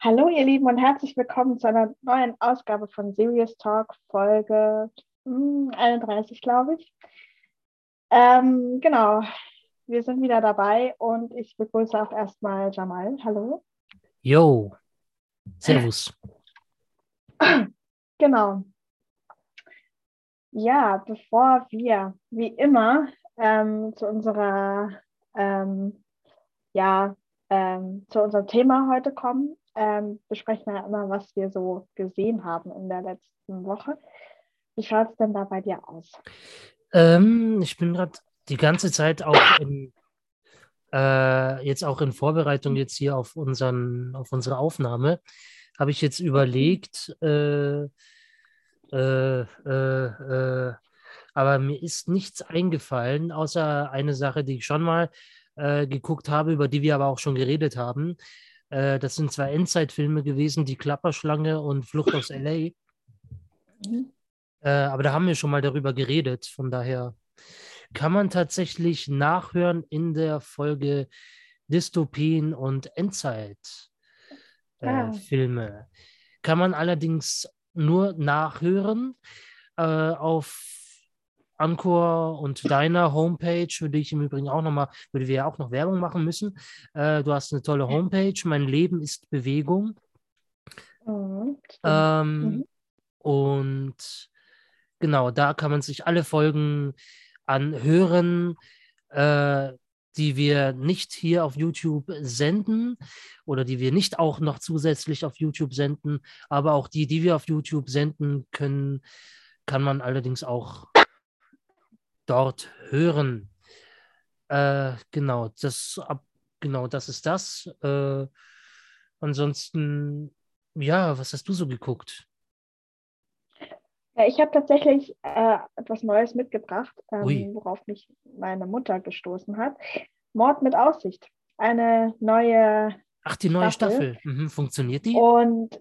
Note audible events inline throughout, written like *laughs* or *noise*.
Hallo ihr Lieben und herzlich willkommen zu einer neuen Ausgabe von Serious Talk, Folge hm, 31, glaube ich. Ähm, genau, wir sind wieder dabei und ich begrüße auch erstmal Jamal. Hallo. Yo, Servus. *clears throat* Genau. Ja, bevor wir wie immer ähm, zu unserer ähm, ja, ähm, zu unserem Thema heute kommen, ähm, besprechen wir ja immer, was wir so gesehen haben in der letzten Woche. Wie schaut es denn da bei dir aus? Ähm, ich bin gerade die ganze Zeit auch in, äh, jetzt auch in Vorbereitung jetzt hier auf, unseren, auf unsere Aufnahme, habe ich jetzt überlegt, äh, äh, äh, äh aber mir ist nichts eingefallen, außer eine Sache, die ich schon mal äh, geguckt habe, über die wir aber auch schon geredet haben. Äh, das sind zwei Endzeitfilme gewesen, Die Klapperschlange und Flucht aus LA. Mhm. Äh, aber da haben wir schon mal darüber geredet. Von daher kann man tatsächlich nachhören in der Folge Dystopien und Endzeitfilme. Äh, ah. Kann man allerdings nur nachhören äh, auf Anchor und deiner Homepage, für die ich im Übrigen auch nochmal, würde wir ja auch noch Werbung machen müssen. Äh, du hast eine tolle Homepage, mein Leben ist Bewegung. Mhm, ähm, mhm. Und genau, da kann man sich alle Folgen anhören, äh, die wir nicht hier auf YouTube senden oder die wir nicht auch noch zusätzlich auf YouTube senden, aber auch die, die wir auf YouTube senden können, kann man allerdings auch dort hören. Äh, genau, das, ab, genau, das ist das. Äh, ansonsten, ja, was hast du so geguckt? Ja, ich habe tatsächlich äh, etwas Neues mitgebracht, ähm, worauf mich meine Mutter gestoßen hat. Mord mit Aussicht. Eine neue. Ach, die neue Staffel. Staffel. Mhm. Funktioniert die? Und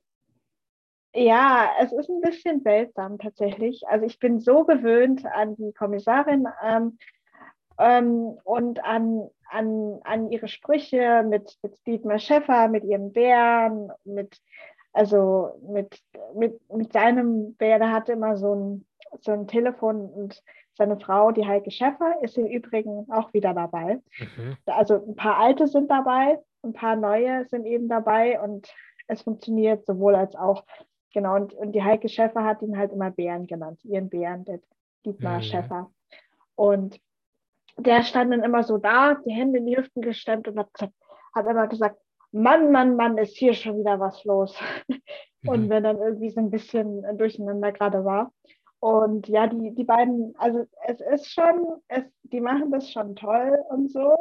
ja, es ist ein bisschen seltsam tatsächlich. Also ich bin so gewöhnt an die Kommissarin ähm, ähm, und an, an, an ihre Sprüche mit, mit Dietmar Schäffer, mit ihren Bären, mit, also mit, mit, mit seinem Bär, der hatte immer so ein, so ein Telefon und seine Frau, die Heike Schäffer, ist im Übrigen auch wieder dabei. Mhm. Also ein paar alte sind dabei, ein paar neue sind eben dabei und es funktioniert sowohl als auch. Genau, und, und die Heike Schäfer hat ihn halt immer Bären genannt, ihren Bären, der Dietmar mhm. Schäfer. Und der stand dann immer so da, die Hände in die Hüften gestemmt und hat, hat immer gesagt, Mann, Mann, Mann, ist hier schon wieder was los. *laughs* Und wenn dann irgendwie so ein bisschen durcheinander gerade war. Und ja, die, die beiden, also es ist schon, es, die machen das schon toll und so.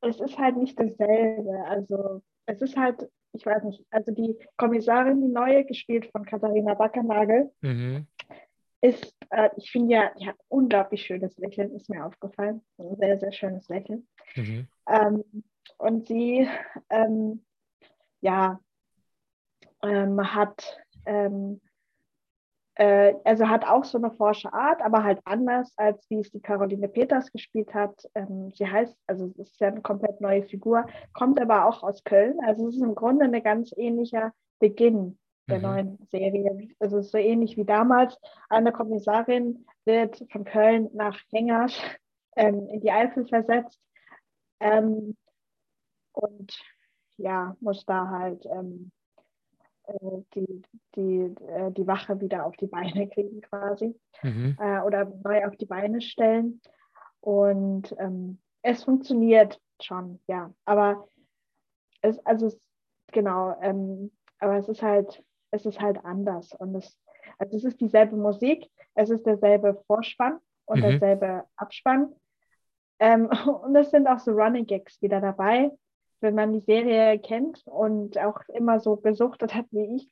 Es ist halt nicht dasselbe. Also es ist halt ich weiß nicht, also die Kommissarin, die neue, gespielt von Katharina Backernagel, mhm. ist, äh, ich finde ja, die hat unglaublich schönes Lächeln, ist mir aufgefallen. Ein sehr, sehr schönes Lächeln. Mhm. Ähm, und sie, ähm, ja, ähm, hat ähm, äh, also hat auch so eine forsche Art, aber halt anders, als wie es die Caroline Peters gespielt hat. Ähm, sie heißt, also es ist ja eine komplett neue Figur, kommt aber auch aus Köln. Also es ist im Grunde ein ganz ähnlicher Beginn der mhm. neuen Serie. Also es ist so ähnlich wie damals. Eine Kommissarin wird von Köln nach Hengasch ähm, in die Eifel versetzt ähm, und ja, muss da halt ähm, äh, die, die, äh, die Wache wieder auf die Beine kriegen quasi mhm. äh, oder neu auf die Beine stellen. Und ähm, es funktioniert schon, ja. Aber es, also es, genau, ähm, aber es ist halt, es ist halt anders. Und es, also es ist dieselbe Musik, es ist derselbe Vorspann und mhm. derselbe Abspann. Ähm, *laughs* und es sind auch so Running Gags wieder dabei wenn man die Serie kennt und auch immer so gesuchtet hat wie ich,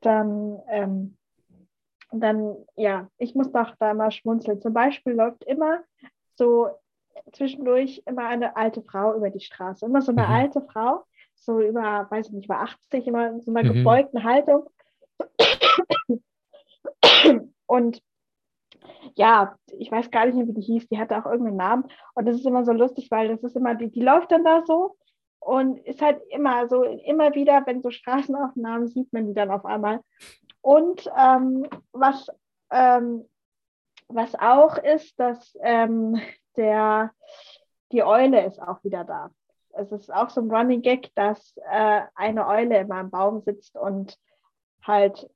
dann, ähm, dann ja, ich muss doch da mal schmunzeln. Zum Beispiel läuft immer so zwischendurch immer eine alte Frau über die Straße. Immer so eine mhm. alte Frau, so über, weiß ich nicht, über 80, immer in so einer mhm. gebeugten Haltung. Und ja, ich weiß gar nicht mehr, wie die hieß, die hatte auch irgendeinen Namen. Und das ist immer so lustig, weil das ist immer, die, die läuft dann da so und ist halt immer so, immer wieder, wenn so Straßenaufnahmen sieht man die dann auf einmal. Und ähm, was, ähm, was auch ist, dass ähm, der, die Eule ist auch wieder da. Es ist auch so ein Running Gag, dass äh, eine Eule immer am Baum sitzt und halt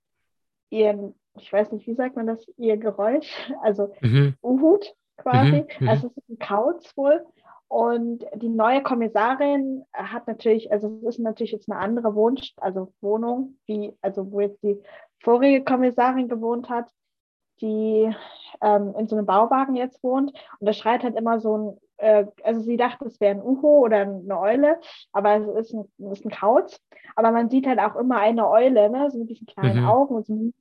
ihren, ich weiß nicht, wie sagt man das, ihr Geräusch, also mhm. Uhut quasi, mhm. mhm. also es ist ein Kauz wohl. Und die neue Kommissarin hat natürlich, also es ist natürlich jetzt eine andere Wohn also Wohnung, wie, also wo jetzt die vorige Kommissarin gewohnt hat, die ähm, in so einem Bauwagen jetzt wohnt. Und da schreit halt immer so ein, äh, also sie dachte, es wäre ein Uhu oder eine Eule, aber es ist ein, es ist ein Kauz. Aber man sieht halt auch immer eine Eule, ne? so mit diesen kleinen mhm. Augen und so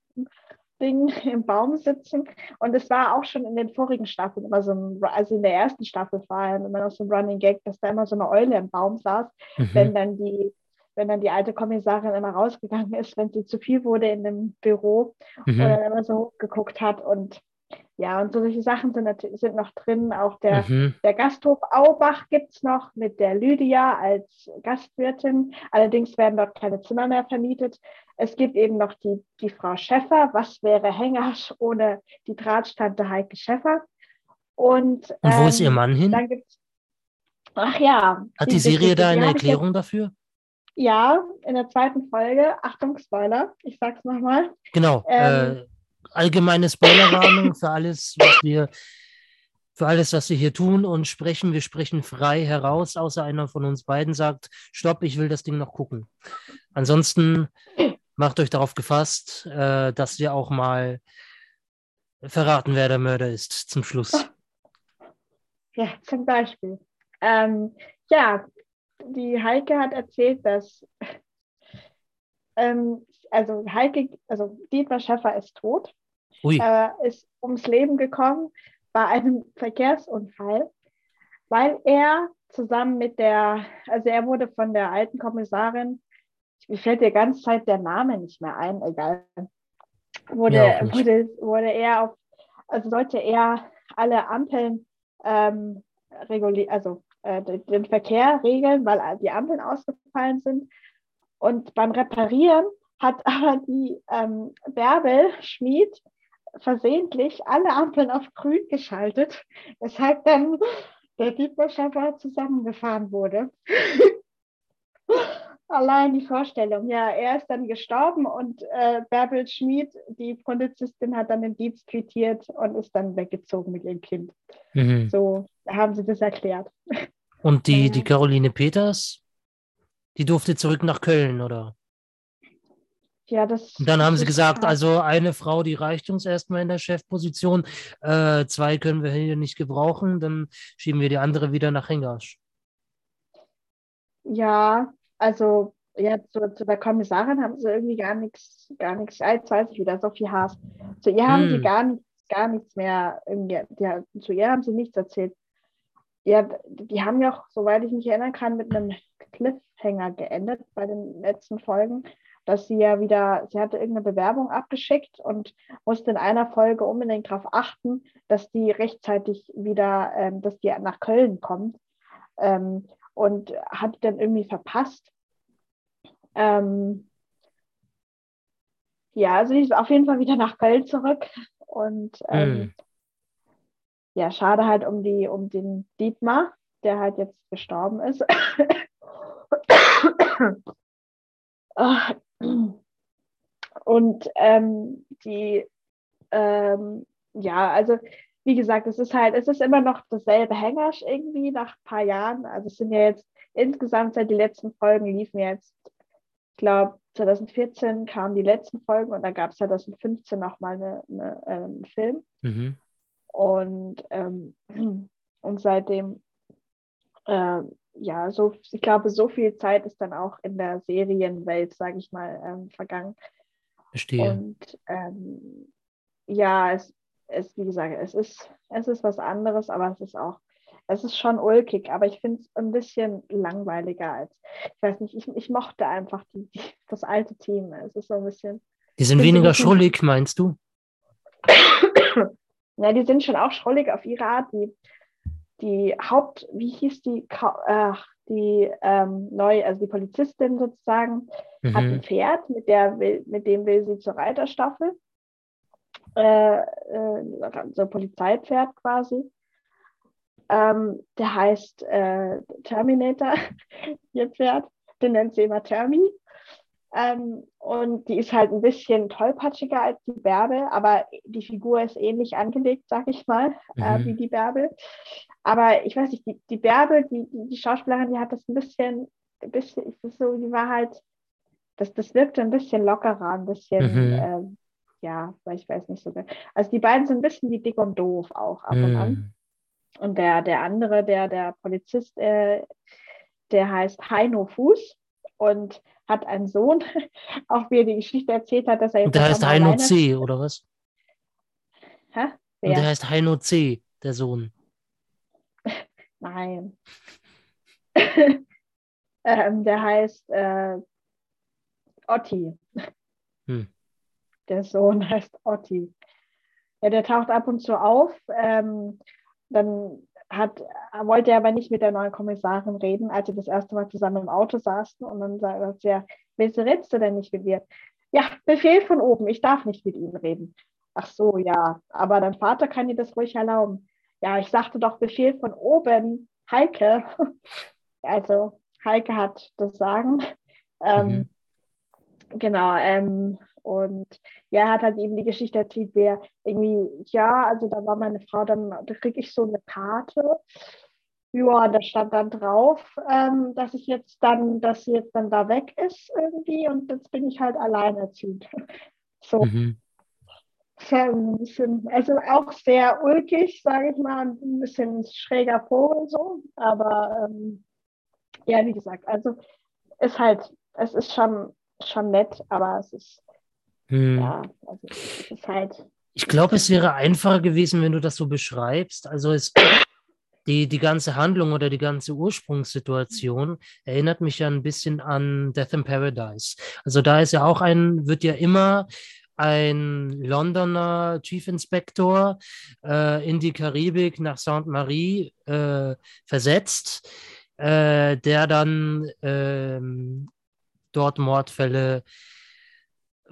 Ding *laughs* im Baum sitzen. Und es war auch schon in den vorigen Staffeln immer so ein, also in der ersten Staffel vor allem immer noch so ein Running Gag, dass da immer so eine Eule im Baum saß, mhm. wenn dann die wenn dann die alte Kommissarin immer rausgegangen ist, wenn sie zu viel wurde in dem Büro mhm. oder immer so hochgeguckt hat und ja, und so solche Sachen sind, sind noch drin. Auch der, mhm. der Gasthof Aubach gibt es noch mit der Lydia als Gastwirtin. Allerdings werden dort keine Zimmer mehr vermietet. Es gibt eben noch die, die Frau Schäffer. Was wäre Hengasch ohne die Drahtstante Heike Schäffer? Und, und wo ähm, ist ihr ähm, Mann hin? Dann gibt's, ach ja. Hat die, die Serie da eine Erklärung jetzt, dafür? Ja, in der zweiten Folge. Achtung, Spoiler. Ich sag's nochmal. Genau. Ähm, äh, allgemeine Spoilerwarnung für alles, was wir für alles, was wir hier tun und sprechen. Wir sprechen frei heraus, außer einer von uns beiden sagt, stopp, ich will das Ding noch gucken. Ansonsten macht euch darauf gefasst, äh, dass wir auch mal verraten, wer der Mörder ist zum Schluss. *laughs* Ja, zum Beispiel. Ähm, ja, die Heike hat erzählt, dass *laughs* ähm, also Heike, also Dietmar Schäffer ist tot, äh, ist ums Leben gekommen bei einem Verkehrsunfall, weil er zusammen mit der, also er wurde von der alten Kommissarin, mir fällt die ganze Zeit der Name nicht mehr ein, egal, wurde, ja, wurde, wurde er auf, also sollte er alle Ampeln ähm, regulieren, also äh, den Verkehr regeln, weil die Ampeln ausgefallen sind. Und beim Reparieren hat aber die ähm, Bärbel Schmied versehentlich alle Ampeln auf grün geschaltet, weshalb dann der Dietmar Schaffer zusammengefahren wurde. *laughs* Allein die Vorstellung. Ja, er ist dann gestorben und äh, Bärbel Schmid, die Polizistin, hat dann den Dienst quittiert und ist dann weggezogen mit ihrem Kind. Mhm. So haben sie das erklärt. Und die, die Caroline Peters, die durfte zurück nach Köln, oder? Ja, das. Und dann haben sie gesagt, also eine Frau, die reicht uns erstmal in der Chefposition. Äh, zwei können wir hier nicht gebrauchen, dann schieben wir die andere wieder nach Hengasch. Ja, also ja, zu, zu, der Kommissarin haben sie irgendwie gar nichts, gar nichts, jetzt weiß ich wieder, Sophie Haas. Zu ihr haben hm. sie gar nichts, gar nichts mehr, irgendwie, ja, zu ihr haben sie nichts erzählt. Ja, die haben ja auch, soweit ich mich erinnern kann, mit einem Cliffhanger geendet bei den letzten Folgen dass sie ja wieder, sie hatte irgendeine Bewerbung abgeschickt und musste in einer Folge unbedingt darauf achten, dass die rechtzeitig wieder, ähm, dass die nach Köln kommt ähm, und hat dann irgendwie verpasst. Ähm, ja, also sie ist auf jeden Fall wieder nach Köln zurück und mhm. ja, schade halt um die, um den Dietmar, der halt jetzt gestorben ist. *coughs* Ah, und ähm, die, ähm, ja, also wie gesagt, es ist halt, es ist immer noch dasselbe Hängersch irgendwie nach ein paar Jahren. Also es sind ja jetzt insgesamt seit die letzten Folgen liefen jetzt, ich glaube, 2014 kamen die letzten Folgen und dann gab es 2015 nochmal eine, eine, äh, einen Film. Mhm. Und, ähm, und seitdem äh, ja, so, ich glaube, so viel Zeit ist dann auch in der Serienwelt, sage ich mal, ähm, vergangen. Verstehe. Und ähm, ja, es, es, wie gesagt, es ist, es ist was anderes, aber es ist auch, es ist schon ulkig, aber ich finde es ein bisschen langweiliger als, ich weiß nicht, ich, ich mochte einfach die, die, das alte Team. Es ist so ein bisschen. Die sind weniger schrullig, meinst du? *coughs* ja, die sind schon auch schrullig auf ihre Art. Die, die Haupt, wie hieß die, äh, die ähm, neue, also die Polizistin sozusagen, mhm. hat ein Pferd, mit, der will, mit dem will sie zur Reiterstaffel. Äh, äh, so ein Polizeipferd quasi. Ähm, der heißt äh, Terminator, *laughs* ihr Pferd. Den nennt sie immer Termi. Ähm, und die ist halt ein bisschen tollpatschiger als die Bärbel, aber die Figur ist ähnlich angelegt, sag ich mal, äh, mhm. äh, wie die Bärbel. Aber ich weiß nicht, die, die Bärbel, die, die Schauspielerin, die hat das ein bisschen, ein bisschen, so, die war halt, das, das wirkte ein bisschen lockerer, ein bisschen, mhm. äh, ja, weil ich weiß nicht so. Also die beiden sind ein bisschen wie dick und doof auch ab und an. Mhm. Und der, der andere, der, der Polizist, äh, der heißt Heino Fuß und hat einen Sohn, *laughs* auch wie er die Geschichte erzählt hat, dass er jetzt. Und der heißt Heino C, oder was? Hä? Wer? Und der heißt Heino C, der Sohn. *laughs* Nein. *laughs* ähm, der heißt äh, Otti. Hm. Der Sohn heißt Otti. Ja, der taucht ab und zu auf. Ähm, dann hat, wollte er aber nicht mit der neuen Kommissarin reden, als sie das erste Mal zusammen im Auto saßen. Und dann sagt sie, ja, wieso redest du denn nicht mit mir? Ja, Befehl von oben, ich darf nicht mit Ihnen reden. Ach so, ja, aber dein Vater kann dir das ruhig erlauben. Ja, ich sagte doch Befehl von oben, Heike. *laughs* Also Heike hat das Sagen. Ähm, mhm. Genau, ähm, und ja, er hat halt eben die Geschichte erzählt, wer irgendwie, ja, also da war meine Frau, dann da kriege ich so eine Karte. Ja, da stand dann drauf, ähm, dass ich jetzt dann, dass sie jetzt dann da weg ist irgendwie und jetzt bin ich halt alleinerziehend. *laughs* So. Mhm. Ein bisschen, also auch sehr ulkig, sage ich mal, ein bisschen schräger Vogel so, aber ähm, ja, wie gesagt, also ist halt, es ist schon, schon nett, aber es ist hm. Ja, also es ist halt. Ich glaube, es wäre einfacher gewesen, wenn du das so beschreibst. Also es, die, die ganze Handlung oder die ganze Ursprungssituation erinnert mich ja ein bisschen an Death in Paradise. Also da ist ja auch ein, wird ja immer ein Londoner Chief Inspector äh, in die Karibik nach Sainte Marie äh, versetzt, äh, der dann ähm, dort Mordfälle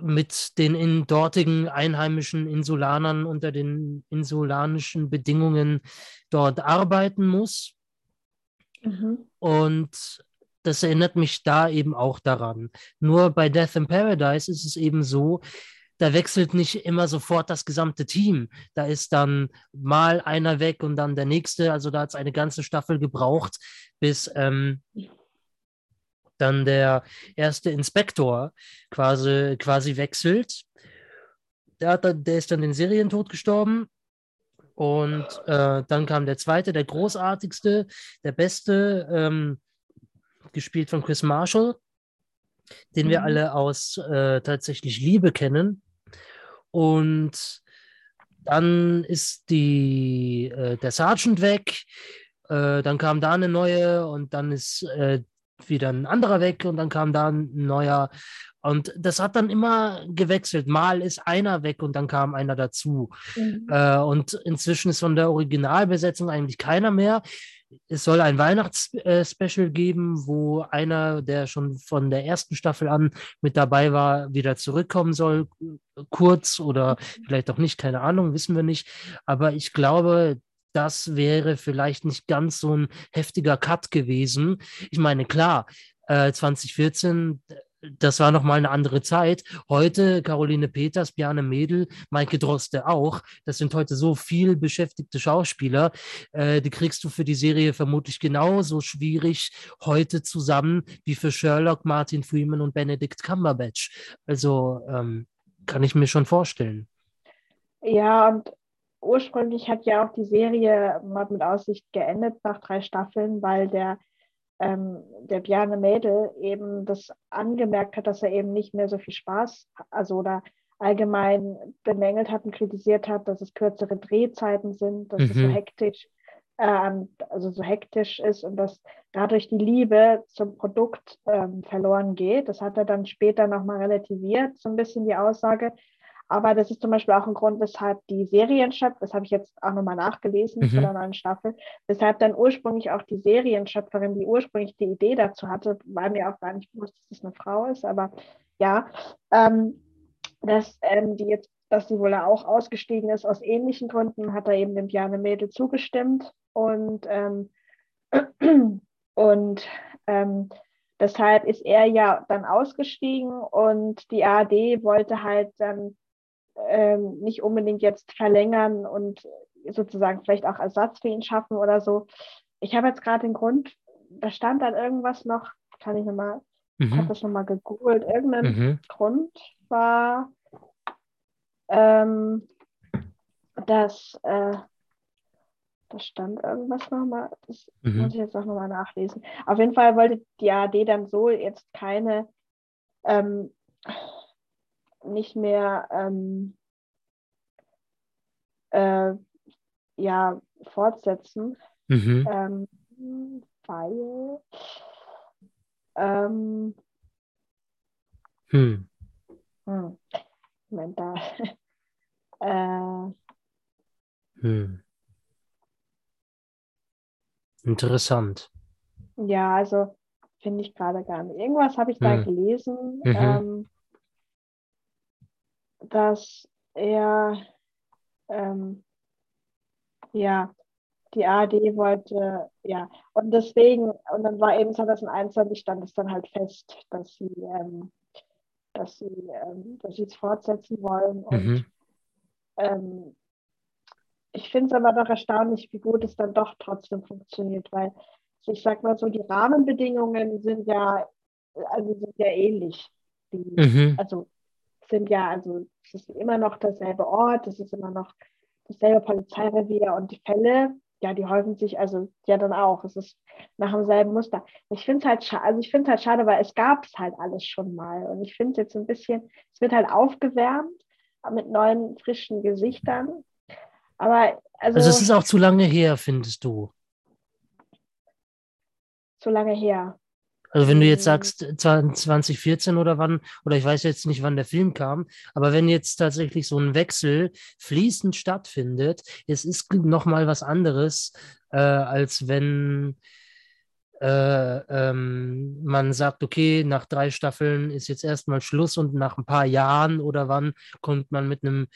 mit den in dortigen einheimischen Insulanern unter den insulanischen Bedingungen dort arbeiten muss. Mhm. Und das erinnert mich da eben auch daran. Nur bei Death in Paradise ist es eben so, da wechselt nicht immer sofort das gesamte Team. Da ist dann mal einer weg und dann der nächste. Also da hat es eine ganze Staffel gebraucht, bis ähm, dann der erste Inspektor quasi, quasi wechselt. Der, hat der ist dann den Serientod gestorben. Und äh, dann kam der zweite, der großartigste, der beste, ähm, gespielt von Chris Marshall, den wir mhm. alle aus äh, tatsächlich Liebe kennen. Und dann ist die, äh, der Sergeant weg, äh, dann kam da eine neue und dann ist äh, wieder ein anderer weg und dann kam da ein neuer. Und das hat dann immer gewechselt. Mal ist einer weg und dann kam einer dazu. Mhm. Äh, und inzwischen ist von der Originalbesetzung eigentlich keiner mehr. Es soll ein Weihnachtsspecial äh, geben, wo einer, der schon von der ersten Staffel an mit dabei war, wieder zurückkommen soll, kurz oder vielleicht auch nicht, keine Ahnung, wissen wir nicht. Aber ich glaube, das wäre vielleicht nicht ganz so ein heftiger Cut gewesen. Ich meine, klar, äh, 2014, das war nochmal eine andere Zeit. Heute Caroline Peters, Bjarne Mädel, Maike Droste auch. Das sind heute so viel beschäftigte Schauspieler. Äh, die kriegst du für die Serie vermutlich genauso schwierig heute zusammen wie für Sherlock, Martin Freeman und Benedict Cumberbatch. Also ähm, kann ich mir schon vorstellen. Ja, und ursprünglich hat ja auch die Serie Mord mit Aussicht geendet nach drei Staffeln, weil der, ähm, der Bjarne Mädel eben das angemerkt hat, dass er eben nicht mehr so viel Spaß, also oder allgemein bemängelt hat und kritisiert hat, dass es kürzere Drehzeiten sind, dass mhm. es so mhm. hektisch, äh, also so hektisch ist und dass dadurch die Liebe zum Produkt ähm, verloren geht. Das hat er dann später nochmal relativiert, so ein bisschen die Aussage. Aber das ist zum Beispiel auch ein Grund, weshalb die Serienschöpfer, das habe ich jetzt auch nochmal nachgelesen mhm. von der neuen Staffel, weshalb dann ursprünglich auch die Serienschöpferin, die ursprünglich die Idee dazu hatte, weil mir auch gar nicht bewusst, dass es eine Frau ist, aber ja, ähm, dass ähm, die jetzt, dass sie wohl auch ausgestiegen ist. Aus ähnlichen Gründen, hat er eben dem Bjarne Mädel zugestimmt. Und ähm, *clears throat* und ähm, deshalb ist er ja dann ausgestiegen. Und die ARD wollte halt dann ähm, nicht unbedingt jetzt verlängern und sozusagen vielleicht auch Ersatz für ihn schaffen oder so. Ich habe jetzt gerade den Grund, da stand dann irgendwas noch, kann ich nochmal, mhm. ich habe das nochmal gegoogelt, irgendein mhm. Grund war, ähm, dass äh, da stand irgendwas nochmal, das mhm. muss ich jetzt auch nochmal nachlesen. Auf jeden Fall wollte die ARD dann so jetzt keine ähm, nicht mehr ähm, äh, ja, fortsetzen, mhm. ähm, weil ähm, hm. Hm, Moment, da. *laughs* äh, hm. Interessant. Ja, also finde ich gerade gar nicht. Irgendwas habe ich hm. da gelesen. Mhm. Dass er ähm, ja die ARD wollte, ja, und deswegen, und dann war eben 2021 stand es dann halt fest, dass sie, ähm, dass sie, ähm, dass sie es fortsetzen wollen. Und mhm. ähm, ich finde es aber doch erstaunlich, wie gut es dann doch trotzdem funktioniert, weil ich sag mal so, die Rahmenbedingungen sind ja, also sind ja ähnlich. Die, mhm. Also sind ja, also es ist immer noch derselbe Ort, es ist immer noch dasselbe Polizeirevier und die Fälle, ja, die häufen sich, also ja dann auch. Es ist nach demselben Muster. Ich finde es halt schade, also ich finde halt schade, weil es gab es halt alles schon mal. Und ich finde es jetzt ein bisschen, es wird halt aufgewärmt mit neuen, frischen Gesichtern. Aber also. Also es ist auch zu lange her, findest du? Zu lange her. Also wenn du jetzt mhm. sagst 2014 oder wann, oder ich weiß jetzt nicht, wann der Film kam, aber wenn jetzt tatsächlich so ein Wechsel fließend stattfindet, es ist nochmal was anderes, äh, als wenn äh, ähm, man sagt, okay, nach drei Staffeln ist jetzt erstmal Schluss und nach ein paar Jahren oder wann kommt man mit einem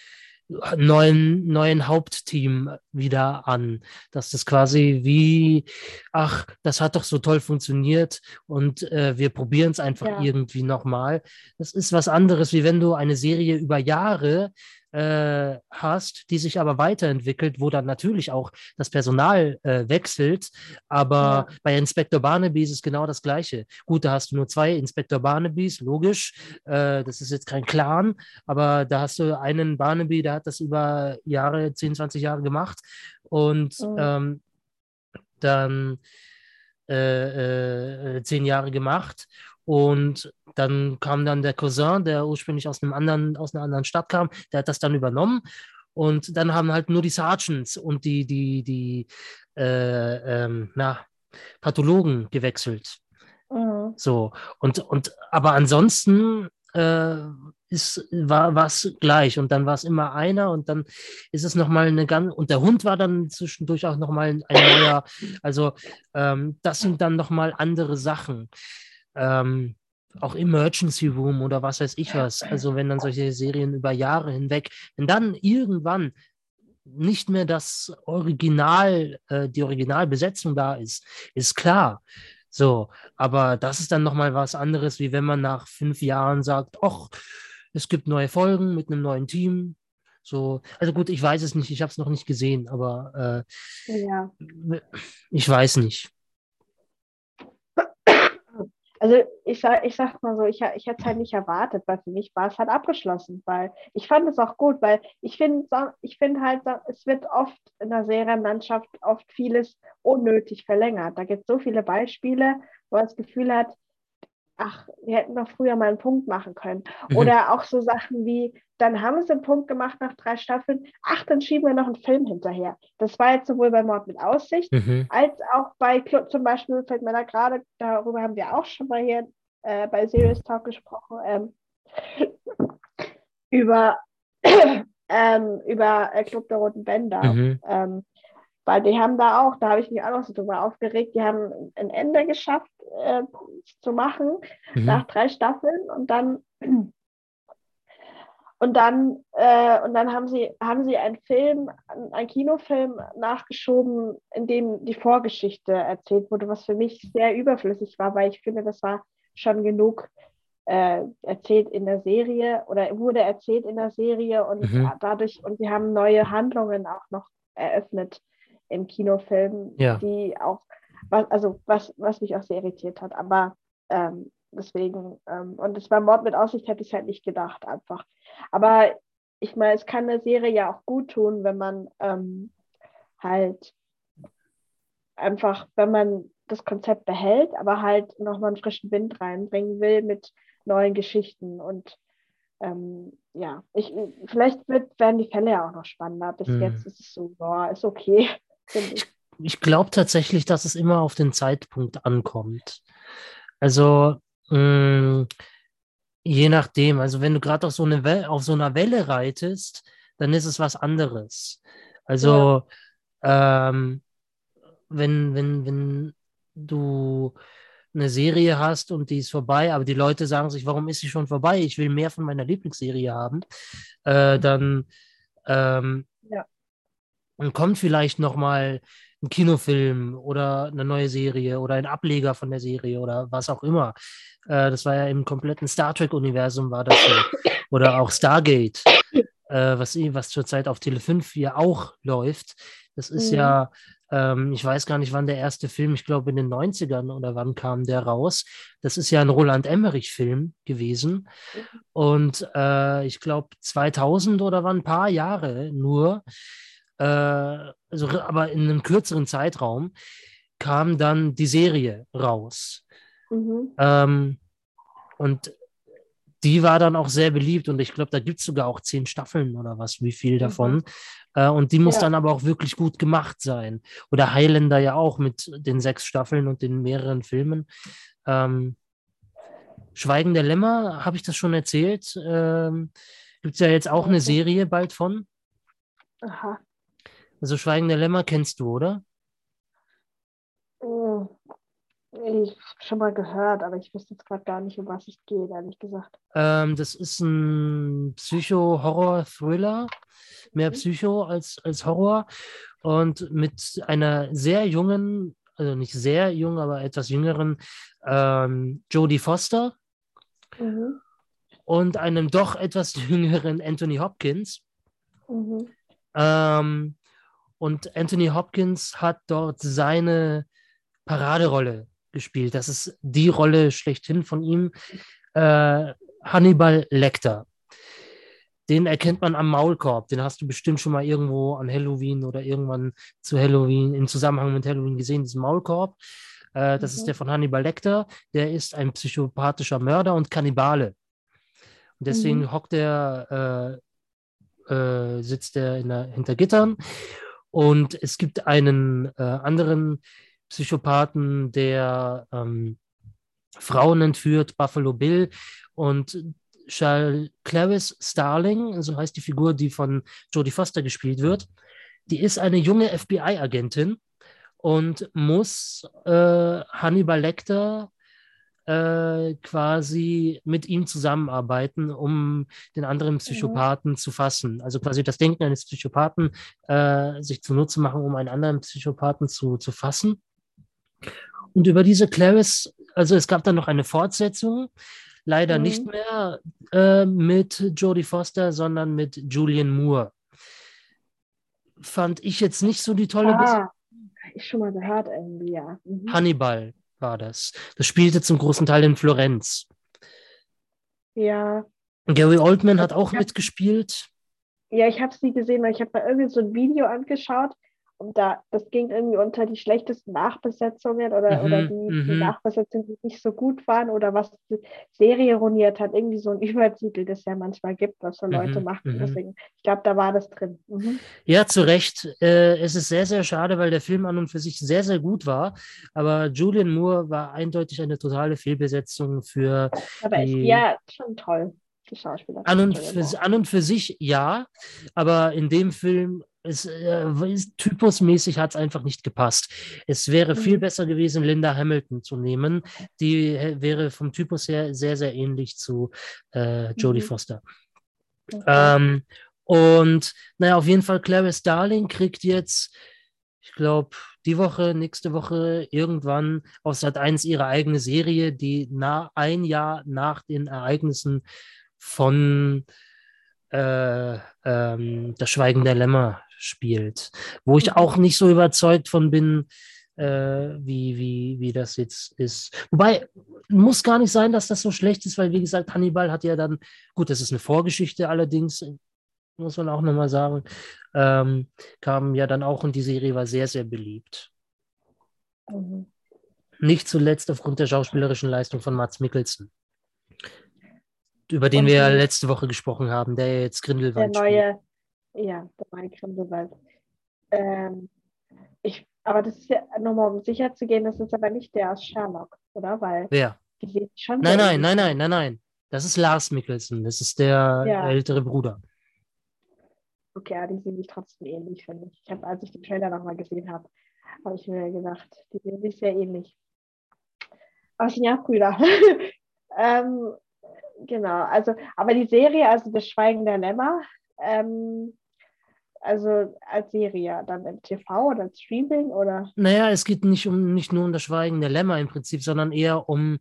neuen, neuen Hauptteam wieder an. Dass das quasi wie, ach, das hat doch so toll funktioniert und äh, wir probieren es einfach ja. irgendwie nochmal. Das ist was anderes, wie wenn du eine Serie über Jahre äh, hast, die sich aber weiterentwickelt, wo dann natürlich auch das Personal äh, wechselt. Aber ja. bei Inspektor Barnaby ist es genau das Gleiche. Gut, da hast du nur zwei Inspektor Barnabys, logisch. Äh, das ist jetzt kein Clan, aber da hast du einen Barnaby, der hat das über Jahre, 10, 20 Jahre gemacht. Und mhm. ähm, dann äh, äh, zehn Jahre gemacht und dann kam dann der Cousin, der ursprünglich aus einem anderen, aus einer anderen Stadt kam, der hat das dann übernommen. Und dann haben halt nur die Sergeants und die, die, die äh, ähm, na, Pathologen gewechselt. Mhm. So, und, und aber ansonsten äh, ist, war es gleich und dann war es immer einer und dann ist es nochmal eine ganz, und der Hund war dann zwischendurch auch nochmal ein neuer, also ähm, das sind dann nochmal andere Sachen ähm, auch Emergency Room oder was weiß ich was. Also wenn dann solche Serien über Jahre hinweg, wenn dann irgendwann nicht mehr das Original, äh, die Originalbesetzung da ist, ist klar. So, aber das ist dann nochmal was anderes, wie wenn man nach fünf Jahren sagt, ach, es gibt neue Folgen mit einem neuen Team. So, also gut, ich weiß es nicht, ich habe es noch nicht gesehen, aber äh, ja. ich weiß nicht. Also ich, ich sag mal so, ich, ich hätte es halt nicht erwartet, weil für mich war es halt abgeschlossen, weil ich fand es auch gut, weil ich finde ich find halt, es wird oft in der Serienlandschaft oft vieles unnötig verlängert. Da gibt es so viele Beispiele, wo man das Gefühl hat, ach, wir hätten doch früher mal einen Punkt machen können. Mhm. Oder auch so Sachen wie, dann haben sie einen Punkt gemacht nach drei Staffeln, ach, dann schieben wir noch einen Film hinterher. Das war jetzt sowohl bei Mord mit Aussicht, mhm. als auch bei zum Beispiel, fällt mir da gerade, darüber haben wir auch schon mal hier äh, bei Serious Talk gesprochen, ähm, *laughs* über *clears throat* ähm, über äh, Club der Roten Bänder. Mhm. Ähm, weil die haben da auch, da habe ich mich auch noch so drüber aufgeregt, die haben ein Ende geschafft äh, zu machen Mhm. nach drei Staffeln und dann und dann äh, und dann haben sie haben sie einen Film, einen Kinofilm nachgeschoben, in dem die Vorgeschichte erzählt wurde, was für mich sehr überflüssig war, weil ich finde, das war schon genug äh, erzählt in der Serie oder wurde erzählt in der Serie und Mhm. dadurch und sie haben neue Handlungen auch noch eröffnet im Kinofilm, Ja. die auch was, also was, was mich auch sehr irritiert hat. Aber ähm, deswegen, ähm, und es war Mord mit Aussicht, hätte ich halt nicht gedacht, einfach. Aber ich meine, es kann eine Serie ja auch gut tun, wenn man ähm, halt einfach, wenn man das Konzept behält, aber halt nochmal einen frischen Wind reinbringen will mit neuen Geschichten. Und ähm, ja, ich, vielleicht wird, werden die Fälle ja auch noch spannender. Bis Hm. jetzt ist es so, boah, ist okay, ich. Ich glaube tatsächlich, dass es immer auf den Zeitpunkt ankommt. Also mh, je nachdem, also wenn du gerade auf so eine auf so einer Welle reitest, dann ist es was anderes. Also ähm, wenn, wenn, wenn du eine Serie hast und die ist vorbei, aber die Leute sagen sich, warum ist sie schon vorbei? Ich will mehr von meiner Lieblingsserie haben, äh, dann, ähm, Dann kommt vielleicht noch mal ein Kinofilm oder eine neue Serie oder ein Ableger von der Serie oder was auch immer. Äh, das war ja im kompletten Star Trek-Universum war das so. Oder auch Stargate, äh, was, was zurzeit auf Tele 5 ja auch läuft. Das ist Mhm. ja, ähm, ich weiß gar nicht, wann der erste Film, ich glaube in den 90ern oder wann kam der raus. Das ist ja ein Roland Emmerich-Film gewesen. Und äh, ich glaube 2000 oder wann, ein paar Jahre nur, äh, also, aber in einem kürzeren Zeitraum, kam dann die Serie raus. Mhm. Ähm, und die war dann auch sehr beliebt und ich glaube, da gibt es sogar auch zehn Staffeln oder was, wie viel davon. Äh, und die muss Ja. dann aber auch wirklich gut gemacht sein. Oder Highlander ja auch mit den sechs Staffeln und den mehreren Filmen. Ähm, Schweigen der Lämmer, habe ich das schon erzählt? Ähm, gibt es ja jetzt auch eine. Serie bald von. Aha. Also Schweigen der Lämmer kennst du, oder? Mm. Ich habe schon mal gehört, aber ich wüsste jetzt gerade gar nicht, um was es geht, ehrlich gesagt. Ähm, das ist ein Psycho-Horror-Thriller, mehr Mhm. Psycho als, als Horror und mit einer sehr jungen, also nicht sehr jung, aber etwas jüngeren ähm, Jodie Foster Mhm. und einem doch etwas *laughs* jüngeren Anthony Hopkins. Mhm. Ähm, und Anthony Hopkins hat dort seine Paraderolle gespielt. Das ist die Rolle schlechthin von ihm. Äh, Hannibal Lecter. Den erkennt man am Maulkorb. Den hast du bestimmt schon mal irgendwo an Halloween oder irgendwann zu Halloween, im Zusammenhang mit Halloween gesehen, diesen Maulkorb. Äh, das Mhm. ist der von Hannibal Lecter. Der ist ein psychopathischer Mörder und Kannibale. Und deswegen Mhm. hockt er, äh, äh, sitzt er der, hinter Gittern. Und es gibt einen äh, anderen Psychopathen, der ähm, Frauen entführt, Buffalo Bill. Und Clarice Starling, so heißt die Figur, die von Jodie Foster gespielt wird, die ist eine junge FBI-Agentin und muss äh, Hannibal Lecter äh, quasi mit ihm zusammenarbeiten, um den anderen Psychopathen zu fassen. Also quasi das Denken eines Psychopathen äh, sich zunutze machen, um einen anderen Psychopathen zu, zu fassen. Und über diese Clarice, also es gab dann noch eine Fortsetzung, leider Mhm. nicht mehr äh, mit Jodie Foster, sondern mit Julian Moore. Fand ich jetzt nicht so die tolle. Ah, ich schon mal gehört irgendwie, ja. Mhm. Hannibal war das. Das spielte zum großen Teil in Florenz. Ja, Gary Oldman hat auch Ja. mitgespielt. ja, ich habe es nie gesehen, weil ich habe da irgendwie so ein Video angeschaut und da, das ging irgendwie unter die schlechtesten Nachbesetzungen oder, Mhm, oder die, die mhm. Nachbesetzungen, die nicht so gut waren oder was die Serie ruiniert hat, irgendwie so ein *laughs* Übertitel, das ja manchmal gibt, was so Leute Mhm, machen. mhm. Deswegen, ich glaube, da war das drin. Ja, zu Recht. Äh, es ist sehr, sehr schade, weil der Film an und für sich sehr, sehr gut war. Aber Julian Moore war eindeutig eine totale Fehlbesetzung für Aber Die- ja schon toll. Die Schauspieler. An und, für, an und für sich ja, aber in dem Film es, äh, typusmäßig hat es einfach nicht gepasst. Es wäre viel Mhm. besser gewesen, Linda Hamilton zu nehmen. Die äh, wäre vom Typus her sehr, sehr ähnlich zu äh, Jodie Mhm. Foster. Okay. Ähm, und naja, auf jeden Fall, Clarice Darling kriegt jetzt, ich glaube, die Woche, nächste Woche, irgendwann auf Sat 1 ihre eigene Serie, die na, ein Jahr nach den Ereignissen von äh, ähm, Das Schweigen der Lämmer spielt. Wo ich Mhm. auch nicht so überzeugt von bin, äh, wie, wie, wie das jetzt ist. Wobei, muss gar nicht sein, dass das so schlecht ist, weil, wie gesagt, Hannibal hat ja dann, gut, das ist eine Vorgeschichte allerdings, muss man auch nochmal sagen, ähm, kam ja dann auch und die Serie war sehr, sehr beliebt. Mhm. Nicht zuletzt aufgrund der schauspielerischen Leistung von Mats Mikkelsen, über den Und wir letzte Woche gesprochen haben, der jetzt Der Grindelwald spielt. neue, ja, der neue Grindelwald. Ähm, ich, aber das ist ja, nur mal um sicher zu gehen, das ist aber nicht der aus Sherlock, oder? Weil Wer? die sehen schon Nein, nein, nein, nein, nein, nein. Das ist Lars Mikkelsen. Das ist der Ja. ältere Bruder. Okay, ja, die sehen sich trotzdem ähnlich, finde ich. Ich habe, als ich den Trailer nochmal gesehen habe, habe ich mir gedacht, die sehen sich sehr ähnlich. Aber es sind ja Brüder. *laughs* ähm, genau, also, aber die Serie, also das Schweigen der Lämmer, ähm, also als Serie, dann im TV oder Streaming oder? Naja, es geht nicht um nicht nur um das Schweigen der Lämmer im Prinzip, sondern eher um,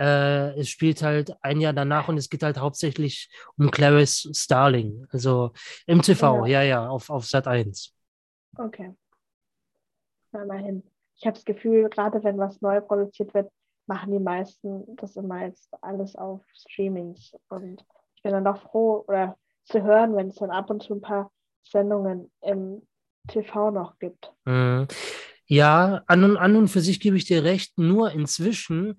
äh, es spielt halt ein Jahr danach und es geht halt hauptsächlich um Clarice Starling. Also im TV, ja, ja, auf, auf Sat 1. Okay. Na, mal hin. Ich habe das Gefühl, gerade wenn was neu produziert wird, machen die meisten das immer jetzt alles auf Streamings. Und ich bin dann doch froh, oder zu hören, wenn es dann ab und zu ein paar Sendungen im TV noch gibt. Mhm. Ja, an und, an und für sich gebe ich dir recht. Nur inzwischen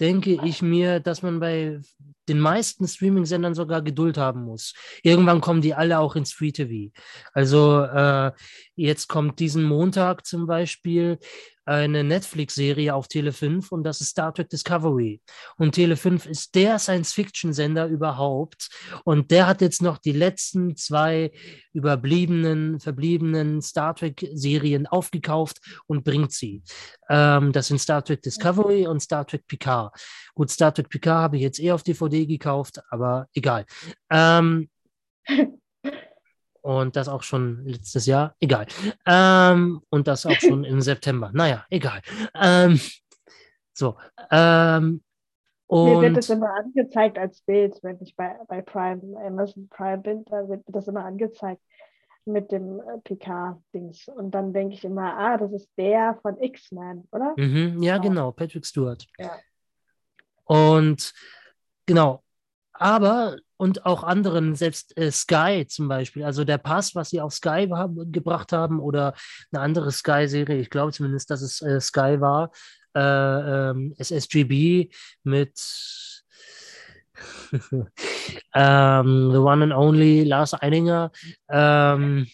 denke ich mir, dass man bei den meisten Streaming-Sendern sogar Geduld haben muss. Irgendwann kommen die alle auch ins Free TV. Also äh, jetzt kommt diesen Montag zum Beispiel eine Netflix-Serie auf Tele 5 und das ist Star Trek Discovery. Und Tele 5 ist der Science-Fiction-Sender überhaupt. Und der hat jetzt noch die letzten zwei überbliebenen, verbliebenen Star Trek-Serien aufgekauft und bringt sie. Ähm, das sind Star Trek Discovery und Star Trek Picard. Gut, Star Trek Picard habe ich jetzt eh auf DVD gekauft, aber egal. Ähm, *laughs* und das auch schon letztes Jahr, egal. Ähm, und das auch schon *laughs* im September. Naja, egal. Ähm, so. Ähm, Mir wird das immer angezeigt als Bild, wenn ich bei, bei Prime, Amazon Prime bin, da wird das immer angezeigt mit dem äh, PK-Dings. Und dann denke ich immer, ah, das ist der von X-Men, oder? Mhm, ja, Ja. genau, Patrick Stewart. Ja. Und genau, aber und auch anderen, selbst äh, Sky zum Beispiel, also der Pass, was sie auf Sky haben, gebracht haben oder eine andere Sky-Serie, ich glaube zumindest, dass es äh, Sky war, äh, ähm, SSGB mit *laughs* ähm, The One and Only Lars Eininger ähm,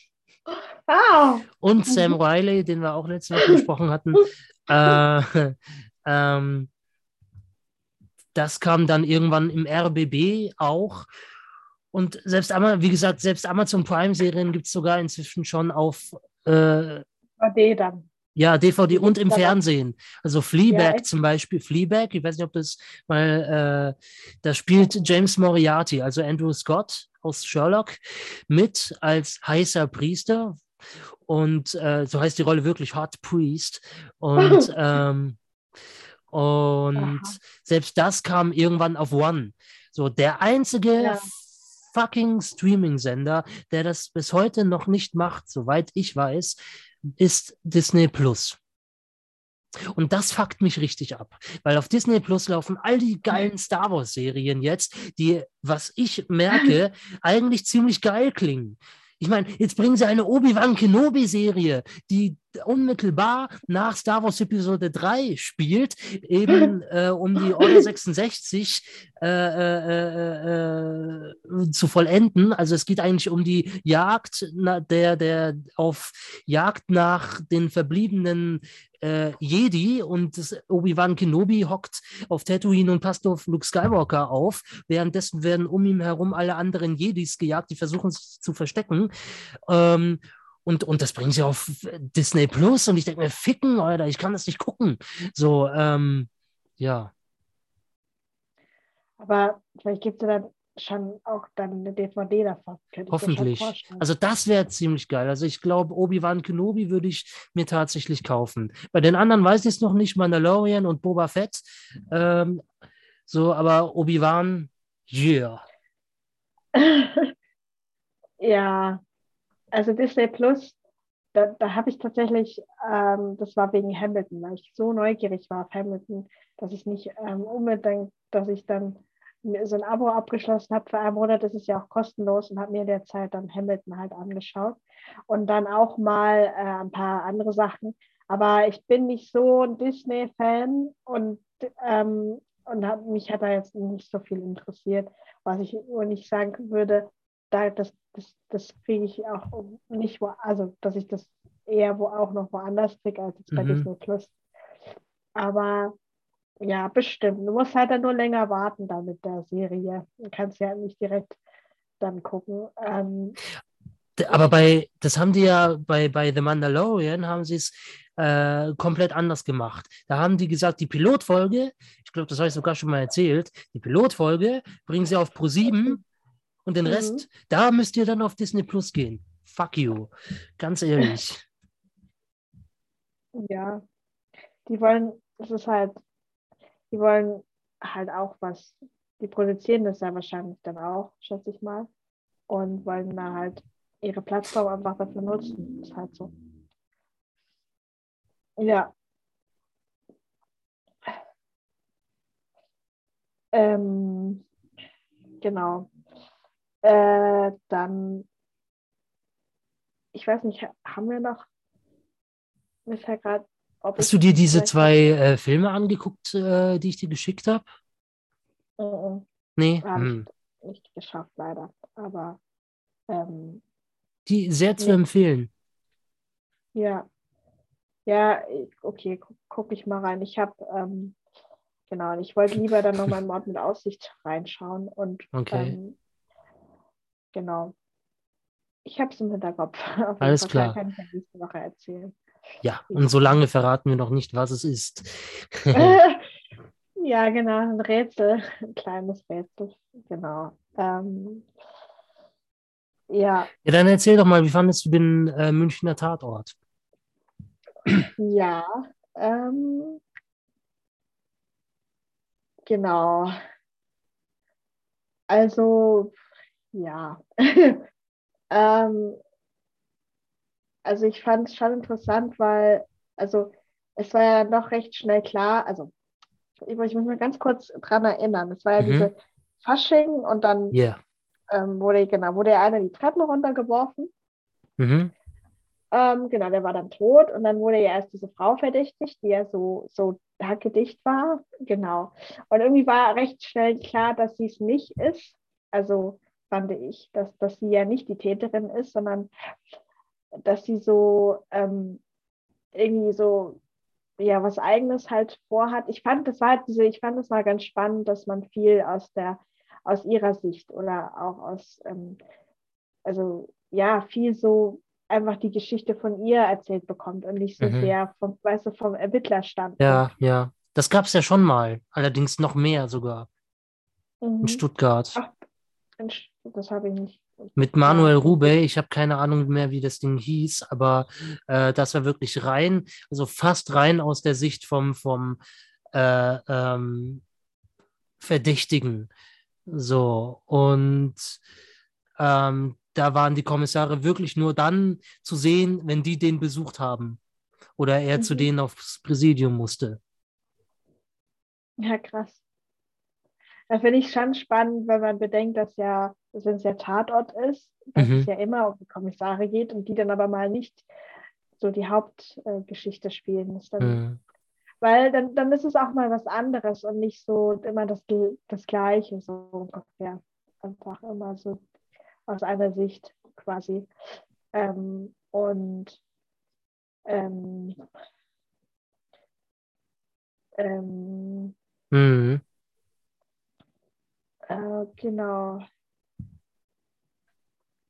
Ah, und Sam. Riley, den wir auch letzte Woche besprochen hatten. *laughs* *laughs* das kam dann irgendwann im RBB auch. Und selbst, wie gesagt, selbst Amazon Prime-Serien gibt es sogar inzwischen schon auf äh, DVD dann. ja, DVD und im Fernsehen. Also Fleabag Ja, zum Beispiel. Fleabag, ich weiß nicht, ob das mal, äh, da spielt James Moriarty, also Andrew Scott aus Sherlock, mit als heißer Priester. Und äh, so heißt die Rolle wirklich Hot Priest. Und, *laughs* ähm, und Aha. selbst das kam irgendwann auf One. So, der einzige Ja. fucking Streaming-Sender, der das bis heute noch nicht macht, soweit ich weiß, ist Disney Plus. Und das fuckt mich richtig ab, weil auf Disney Plus laufen all die geilen Star Wars Serien jetzt, die, was ich merke, *laughs* eigentlich ziemlich geil klingen. Ich meine, jetzt bringen sie eine Obi-Wan Kenobi-Serie, die unmittelbar nach Star Wars Episode 3 spielt, eben *laughs* äh, um die Order 66 äh, äh, äh, zu vollenden. Also es geht eigentlich um die Jagd, na, der, der auf Jagd nach den verbliebenen äh, Jedi und Obi-Wan Kenobi hockt auf Tatooine und passt auf Luke Skywalker auf. Währenddessen werden um ihn herum alle anderen Jedis gejagt, die versuchen sich zu verstecken. Ähm, und, und das bringen sie auf Disney Plus und ich denke mir, ficken, Alter, ich kann das nicht gucken. So, ähm, ja. Aber vielleicht gibt es ja dann schon auch dann eine DVD davon. Hoffentlich. Also das wäre ziemlich geil. Also ich glaube, Obi-Wan Kenobi würde ich mir tatsächlich kaufen. Bei den anderen weiß ich es noch nicht, Mandalorian und Boba Fett. Ähm, so, aber Obi-Wan, yeah. *laughs* ja, also Disney Plus, da, da habe ich tatsächlich, ähm, das war wegen Hamilton, weil ich so neugierig war auf Hamilton, dass ich nicht ähm, unbedingt, dass ich dann so ein Abo abgeschlossen habe für einen Monat, das ist ja auch kostenlos und habe mir derzeit dann Hamilton halt angeschaut und dann auch mal äh, ein paar andere Sachen. Aber ich bin nicht so ein Disney-Fan und, ähm, und hab, mich hat da jetzt nicht so viel interessiert, was ich nur nicht sagen würde, da, das, das, das kriege ich auch nicht, wo, also dass ich das eher wo auch noch woanders kriege als jetzt bei mhm. Disney Plus. Aber ja, bestimmt. Du musst halt dann nur länger warten dann mit der Serie. Du kannst ja nicht direkt dann gucken. Ähm, aber bei, das haben die ja bei, bei The Mandalorian, haben sie es äh, komplett anders gemacht. Da haben die gesagt, die Pilotfolge, ich glaube, das habe ich sogar schon mal erzählt, die Pilotfolge bringen sie auf Pro 7 und den mhm. Rest, da müsst ihr dann auf Disney Plus gehen. Fuck you. Ganz ehrlich. *laughs* Ja, die wollen, das ist halt, die wollen halt auch was, die produzieren das ja wahrscheinlich dann auch, schätze ich mal, und wollen da halt ihre Plattform einfach dafür nutzen. Das ist halt so. Ja. Ähm, genau. Äh, dann, ich weiß nicht, haben wir noch, ist ja gerade Hast du dir diese zwei äh, Filme angeguckt, äh, die ich dir geschickt habe? Uh -uh. Nee. Habe hm. ich nicht geschafft, leider. Aber ähm, die sehr zu nee. empfehlen. Ja. Ja, okay, gucke guck ich mal rein. Ich habe, ähm, genau, ich wollte lieber dann nochmal Mord mit Aussicht reinschauen und okay. ähm, genau. Ich habe es im Hinterkopf. *laughs* Alles klar. Kann ich ja nächste Woche erzählen. Ja, und so lange verraten wir noch nicht, was es ist. *laughs* *laughs* ja, genau, ein Rätsel, ein kleines Rätsel, genau. Ähm, ja. Ja, dann erzähl doch mal, wie fandest du den äh, Münchner Tatort? Ja, ähm, genau. Also, ja. *laughs* ähm, also ich fand es schon interessant, weil, also es war ja noch recht schnell klar, also ich, muss mich ganz kurz dran erinnern, es war ja mhm. diese Fasching und dann yeah. ähm, wurde, genau, wurde ja einer die Treppen runtergeworfen. Mhm. Ähm, genau, der war dann tot und dann wurde ja erst diese Frau verdächtigt, die ja so, so hackedicht war. Genau. Und irgendwie war recht schnell klar, dass sie es nicht ist. Also fand ich, dass, dass sie ja nicht die Täterin ist, sondern dass sie so ähm, irgendwie so ja was eigenes halt vorhat. Ich fand das war halt diese, ich fand das mal ganz spannend, dass man viel aus der aus ihrer Sicht oder auch aus ähm, also ja viel so einfach die Geschichte von ihr erzählt bekommt und nicht so mhm. sehr vom weißt du vom Ermittlerstand. Ja, ja, das gab es ja schon mal, allerdings noch mehr sogar mhm. in Stuttgart. Ach, das habe ich nicht mit Manuel Rube, ich habe keine Ahnung mehr, wie das Ding hieß, aber äh, das war wirklich rein, also fast rein aus der Sicht vom, vom äh, ähm, Verdächtigen. So, und ähm, da waren die Kommissare wirklich nur dann zu sehen, wenn die den besucht haben oder er mhm. zu denen aufs Präsidium musste. Ja, krass. Das finde ich schon spannend, wenn man bedenkt, dass ja wenn es ja Tatort ist, dass mhm. es ja immer um die Kommissare geht und die dann aber mal nicht so die Hauptgeschichte spielen. Ist dann, Mhm. Weil dann, dann ist es auch mal was anderes und nicht so immer das, das Gleiche, so ungefähr. Einfach immer so aus einer Sicht quasi. Ähm, und ähm, ähm, Mhm. äh, genau.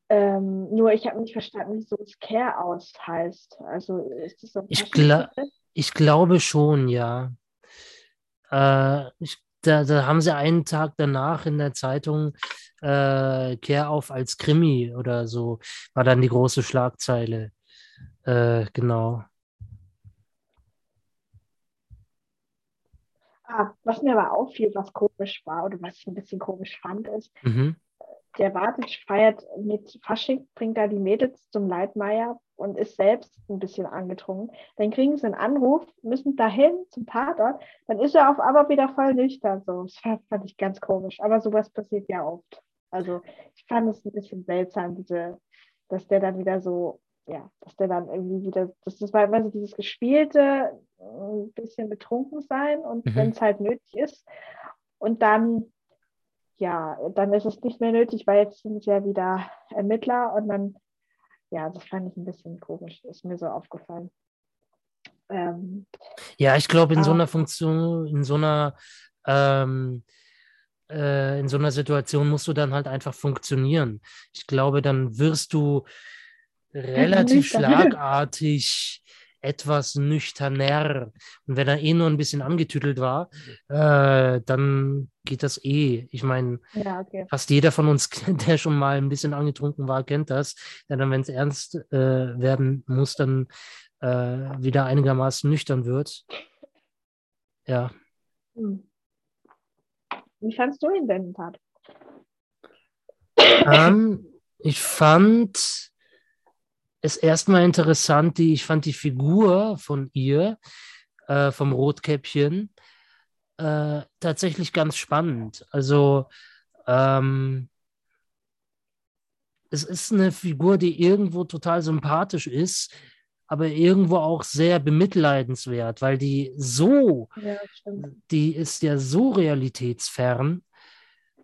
Ähm, nur ich habe nicht verstanden, wieso es Care aus heißt. Also ist das so Ich, gla ich glaube schon, ja. Äh, ich, da, da haben sie einen Tag danach in der Zeitung äh, Kehr auf als Krimi oder so, war dann die große Schlagzeile. Äh, genau. Ah, was mir aber auffiel, was komisch war oder was ich ein bisschen komisch fand, ist, Mhm. Der Bartic feiert mit Fasching, bringt da die Mädels zum Leitmeier und ist selbst ein bisschen angetrunken. Dann kriegen sie einen Anruf, müssen dahin zum Tatort, dann ist er auf einmal wieder voll nüchtern. So. Das fand, fand ich ganz komisch. Aber sowas passiert ja oft. Also ich fand es ein bisschen seltsam, diese, dass der dann wieder so, ja, dass der dann irgendwie wieder, das, das war immer so dieses gespielte, ein bisschen betrunken sein und Mhm. wenn es halt nötig ist. Und dann ja, dann ist es nicht mehr nötig, weil jetzt sind ja wieder Ermittler und dann, ja, das fand ich ein bisschen komisch, ist mir so aufgefallen. Ähm, Ja, ich glaube, in so Ah. einer Funktion, in so einer, ähm, äh, in so einer Situation musst du dann halt einfach funktionieren. Ich glaube, dann wirst du *laughs* relativ schlagartig etwas nüchterner. Und wenn er eh nur ein bisschen angetüdelt war, äh, dann geht das eh. Ich meine, ja, okay. fast jeder von uns, *laughs* der schon mal ein bisschen angetrunken war, kennt das. Ja, dann, wenn es ernst äh, werden muss, dann äh, wieder einigermaßen nüchtern wird. Ja. Hm. Wie fandst du ihn denn, Tat? Ähm, ich fand es erstmal interessant, die, ich fand die Figur von ihr, äh, vom Rotkäppchen, äh, tatsächlich ganz spannend. Also, ähm, es ist eine Figur, die irgendwo total sympathisch ist, aber irgendwo auch sehr bemitleidenswert, weil die so Ja, die ist ja so realitätsfern.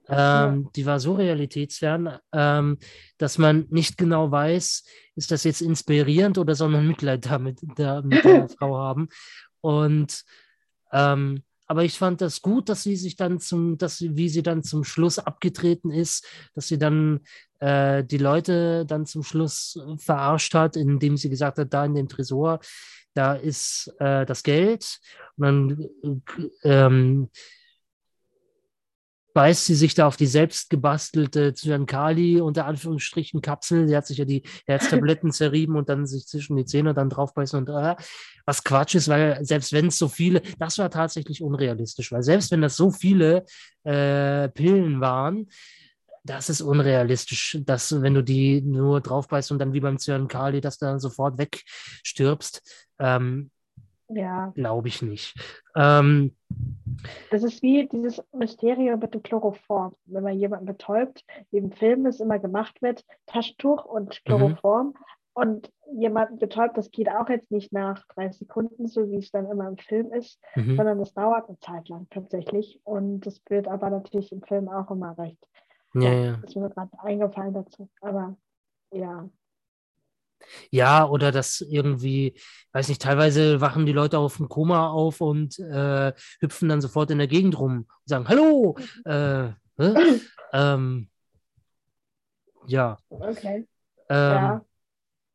Ähm, Die war so realitätsfern, ähm, dass man nicht genau weiß, ist das jetzt inspirierend oder soll man Mitleid *laughs* damit, da, mit der *laughs* Frau haben. Und ähm, aber ich fand das gut, dass sie sich dann zum, dass sie, wie sie dann zum Schluss abgetreten ist, dass sie dann äh, die Leute dann zum Schluss verarscht hat, indem sie gesagt hat, da in dem Tresor, da ist äh, das Geld. Und dann äh, ähm, beißt sie sich da auf die selbst gebastelte Zyankali unter Anführungsstrichen Kapsel. Sie hat sich ja die Herztabletten *laughs* zerrieben und dann sich zwischen die Zähne dann draufbeißen und äh, was Quatsch ist, weil selbst wenn es so viele, das war tatsächlich unrealistisch, weil selbst wenn das so viele äh, Pillen waren, das ist unrealistisch, dass wenn du die nur draufbeißt und dann wie beim Zyankali, dass du dann sofort wegstirbst, ähm, Ja, glaube ich nicht. Ähm, das ist wie dieses Mysterium mit dem Chloroform. Wenn man jemanden betäubt, wie im Film es immer gemacht wird, Taschentuch und Chloroform. Und jemanden betäubt, das geht auch jetzt nicht nach drei Sekunden, so wie es dann immer im Film ist, mhm. sondern es dauert eine Zeit lang tatsächlich. Und das wird aber natürlich im Film auch immer recht. ja, ja. Ist mir gerade eingefallen dazu. Aber ja, Ja, oder das irgendwie, weiß nicht, teilweise wachen die Leute auf dem Koma auf und äh, hüpfen dann sofort in der Gegend rum und sagen, hallo, äh, hä? *clears throat* ähm, ja, okay. ähm, Ja,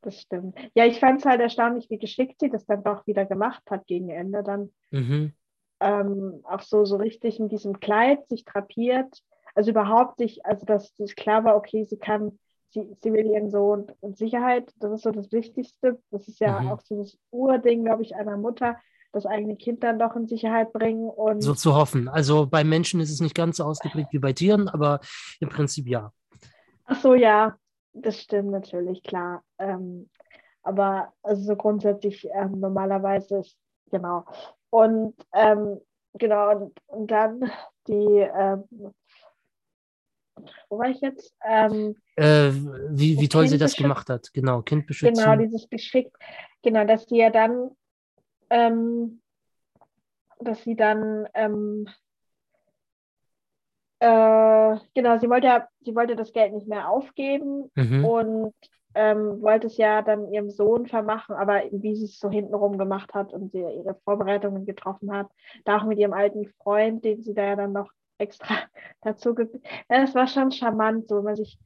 das stimmt. Ja, ich fand es halt erstaunlich, wie geschickt sie das dann doch wieder gemacht hat gegen Ende. Dann mhm, ähm, auch so, so richtig in diesem Kleid sich drapiert. Also überhaupt sich, also dass es klar war, okay, sie kann, will ihren Sohn in Sicherheit. Das ist so das Wichtigste. Das ist ja Mhm. auch so das Urding, glaube ich, einer Mutter, das eigene Kind dann doch in Sicherheit bringen. Und so zu hoffen. Also bei Menschen ist es nicht ganz so ausgeprägt wie bei Tieren, aber im Prinzip ja. Ach so, ja, das stimmt natürlich, klar. Ähm, aber also so grundsätzlich ähm, normalerweise ist, genau. Und ähm, genau, und, und dann die, ähm, wo war ich jetzt? Ähm, Äh, wie, wie Das toll sie Kind das beschützen. gemacht hat. Genau, Kind beschützen. genau, dieses Geschick, genau, dass sie ja dann, ähm, dass sie dann, ähm, äh, genau, sie wollte ja, sie wollte das Geld nicht mehr aufgeben mhm. und ähm, wollte es ja dann ihrem Sohn vermachen, aber wie sie es so hintenrum gemacht hat und sie ihre Vorbereitungen getroffen hat, da auch mit ihrem alten Freund, den sie da ja dann noch extra *laughs* dazu ja, das war schon charmant, so man sich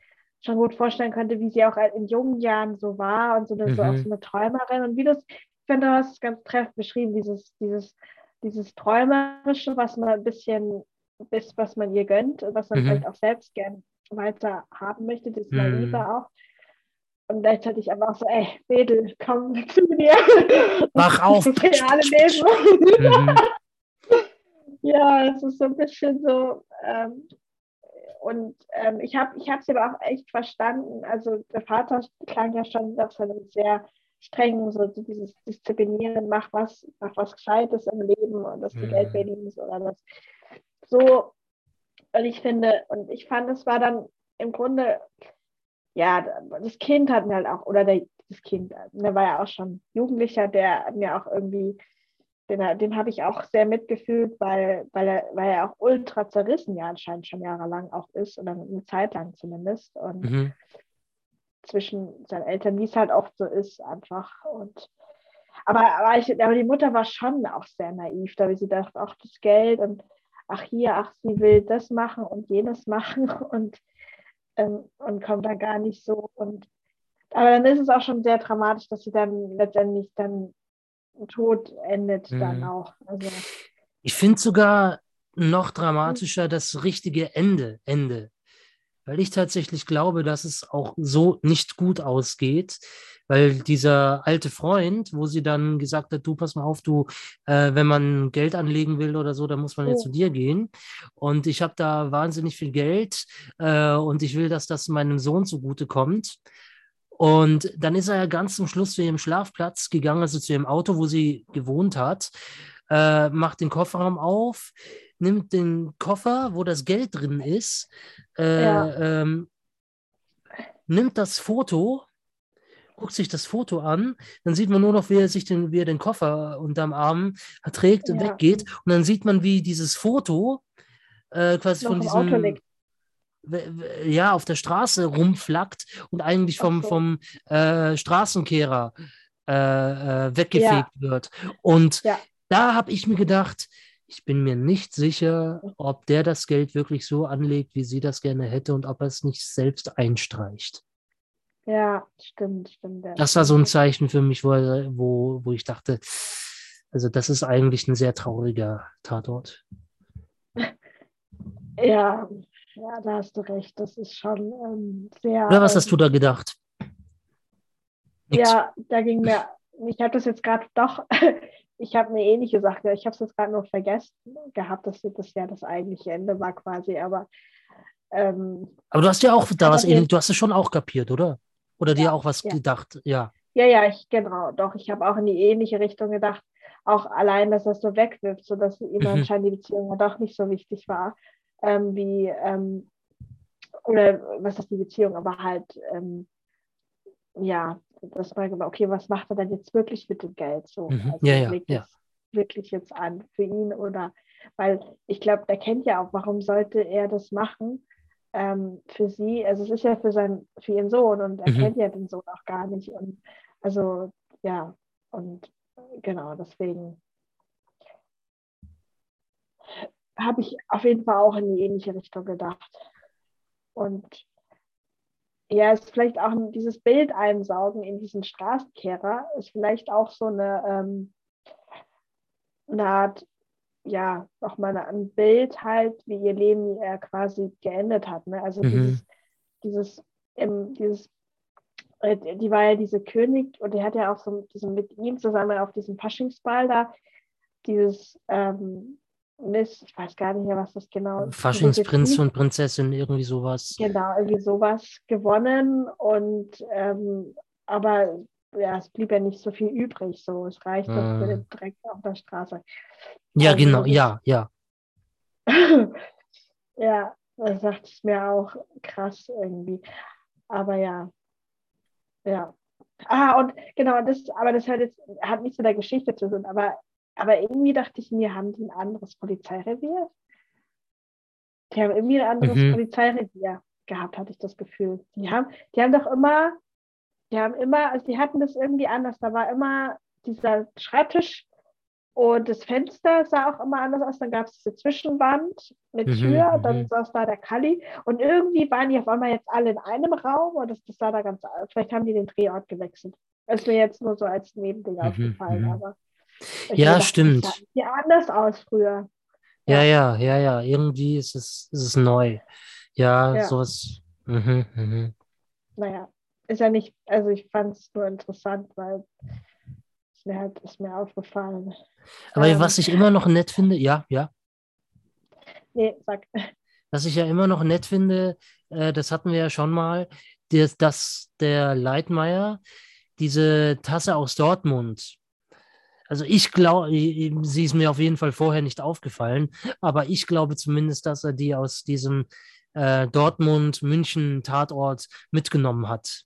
schon gut vorstellen könnte, wie sie auch in jungen Jahren so war und so, eine, so auch Mhm. so eine Träumerin und wie das, ich finde, du hast es ganz treffend beschrieben, dieses, dieses, dieses Träumerische, was man ein bisschen, bis, was man ihr gönnt, was man Mhm. vielleicht auch selbst gern weiter haben möchte, das Mhm. Naive auch. Und gleichzeitig aber auch so, ey, Mädel, komm *laughs* zu mir. Wach *laughs* auf. Das reale Leben. Mhm. Ja, es ist so ein bisschen so. Ähm, und ähm, ich habe ich es aber auch echt verstanden. Also der Vater klang ja schon nach seinem sehr strengen, so dieses Disziplinieren, mach was, mach was Gescheites im Leben und dass du Mhm. Geld verdienst oder das. So, und ich finde, und ich fand, es war dann im Grunde, ja, das Kind hat mir halt auch, oder der, das Kind, der war ja auch schon Jugendlicher, der mir auch irgendwie den, den habe ich auch sehr mitgefühlt, weil, weil, er, weil er auch ultra zerrissen ja anscheinend schon jahrelang auch ist, oder eine Zeit lang zumindest. Und Mhm. zwischen seinen Eltern, wie es halt oft so ist, einfach. Und aber, aber, ich, aber die Mutter war schon auch sehr naiv, da sie dachte, ach, das Geld und ach hier, ach, sie will das machen und jenes *laughs* machen und, ähm, und kommt da gar nicht so. Und aber dann ist es auch schon sehr dramatisch, dass sie dann letztendlich dann Tod endet dann Mhm. auch. Also, Ich finde sogar noch dramatischer das richtige Ende, Ende. Weil ich tatsächlich glaube, dass es auch so nicht gut ausgeht, weil dieser alte Freund, wo sie dann gesagt hat, du pass mal auf, du, äh, wenn man Geld anlegen will oder so, dann muss man jetzt Oh. zu dir gehen. Und ich habe da wahnsinnig viel Geld äh, und ich will, dass das meinem Sohn zugutekommt. Und dann ist er ja ganz zum Schluss zu ihrem Schlafplatz gegangen, also zu ihrem Auto, wo sie gewohnt hat, äh, macht den Kofferraum auf, nimmt den Koffer, wo das Geld drin ist, äh, Ja. ähm, nimmt das Foto, guckt sich das Foto an, dann sieht man nur noch, wie er sich den, wie er den Koffer unterm Arm trägt und Ja. weggeht. Und dann sieht man, wie dieses Foto äh, quasi Noch von diesem ja, auf der Straße rumflackt und eigentlich vom, so. vom äh, Straßenkehrer äh, äh, weggefegt wird. Und Ja. da habe ich mir gedacht, ich bin mir nicht sicher, ob der das Geld wirklich so anlegt, wie sie das gerne hätte und ob er es nicht selbst einstreicht. Ja, stimmt, stimmt. ja, Das war so ein. Zeichen für mich, wo, wo, wo ich dachte, also das ist eigentlich ein sehr trauriger Tatort. *laughs* Ja, ja, da hast du recht. Das ist schon ähm, sehr. Oder was hast ähm, du da gedacht? Nix. Ja, da ging mir, ich habe das jetzt gerade doch, *laughs* ich habe eine ähnliche Sache, ich habe es jetzt gerade nur vergessen gehabt, dass das ja das eigentliche Ende war quasi, aber ähm, Aber du hast ja auch da was ähnliches, du hast es schon auch kapiert, oder? Oder dir Ja, auch was ja. gedacht, ja. ja, ja, ich, genau, doch, ich habe auch in die ähnliche Richtung gedacht, auch allein, dass das so wegwirft, sodass ihm Mhm. anscheinend die Beziehung ja doch nicht so wichtig war, ähm, wie, ähm, oder was ist die Beziehung, aber halt, ähm, ja, man gedacht, okay, was macht er denn jetzt wirklich mit dem Geld? So, Mhm. also Ja, ja, legt ja. wirklich jetzt an für ihn oder, weil ich glaube, der kennt ja auch, warum sollte er das machen? Ähm, für sie, also es ist ja für seinen, für ihren Sohn und er Mhm. kennt ja den Sohn auch gar nicht und also ja und genau deswegen habe ich auf jeden Fall auch in die ähnliche Richtung gedacht und ja, ist vielleicht auch dieses Bild einsaugen in diesen Straßenkehrer ist vielleicht auch so eine, ähm, eine Art, ja, nochmal ein Bild halt, wie ihr Leben äh, quasi geendet hat. Ne? Also Mhm. dieses, dieses, ähm, dieses, äh, die war ja diese König und die hat ja auch so diesen, mit ihm zusammen auf diesem Faschingsball da dieses ähm, Miss, ich weiß gar nicht mehr, was das genau ist. Faschingsprinz und Prinzessin, irgendwie sowas. Genau, irgendwie sowas gewonnen und ähm, aber ja, es blieb ja nicht so viel übrig. So, es reichte Ah. für den Dreck auf der Straße. Ja, Also genau, ja, ja. *laughs* ja, Das dachte ich mir auch krass irgendwie. Aber ja. Ja. Ah, und genau, das, aber das hat jetzt hat nichts mit der Geschichte zu tun, aber, aber irgendwie dachte ich mir, haben die ein anderes Polizeirevier? Die haben irgendwie ein anderes Mhm. Polizeirevier gehabt, hatte ich das Gefühl. Die haben, die haben doch immer, die haben immer, also die hatten das irgendwie anders. Da war immer dieser Schreibtisch und das Fenster sah auch immer anders aus. Dann gab es diese Zwischenwand mit Mhm, Tür, mhm. dann saß da der Kalli. Und irgendwie waren die auf einmal jetzt alle in einem Raum und das, das sah da ganz, vielleicht haben die den Drehort gewechselt. Das ist mir jetzt nur so als Nebending Mhm, aufgefallen, mhm. aber. Ich Ja, dachte, stimmt. Das sah ja anders aus früher. Ja, ja, ja, ja. Irgendwie ist es, ist es neu. Ja, Ja. sowas. Mhm, mhm. Naja, ist ja nicht, also ich fand es nur interessant, weil es mir halt ist mir aufgefallen. Aber Ähm. was ich immer noch nett finde, ja, ja. Nee, sag. Was ich ja immer noch nett finde, äh, das hatten wir ja schon mal, dass, dass der Leitmeier diese Tasse aus Dortmund, also ich glaube, sie ist mir auf jeden Fall vorher nicht aufgefallen, aber ich glaube zumindest, dass er die aus diesem äh, Dortmund-München-Tatort mitgenommen hat.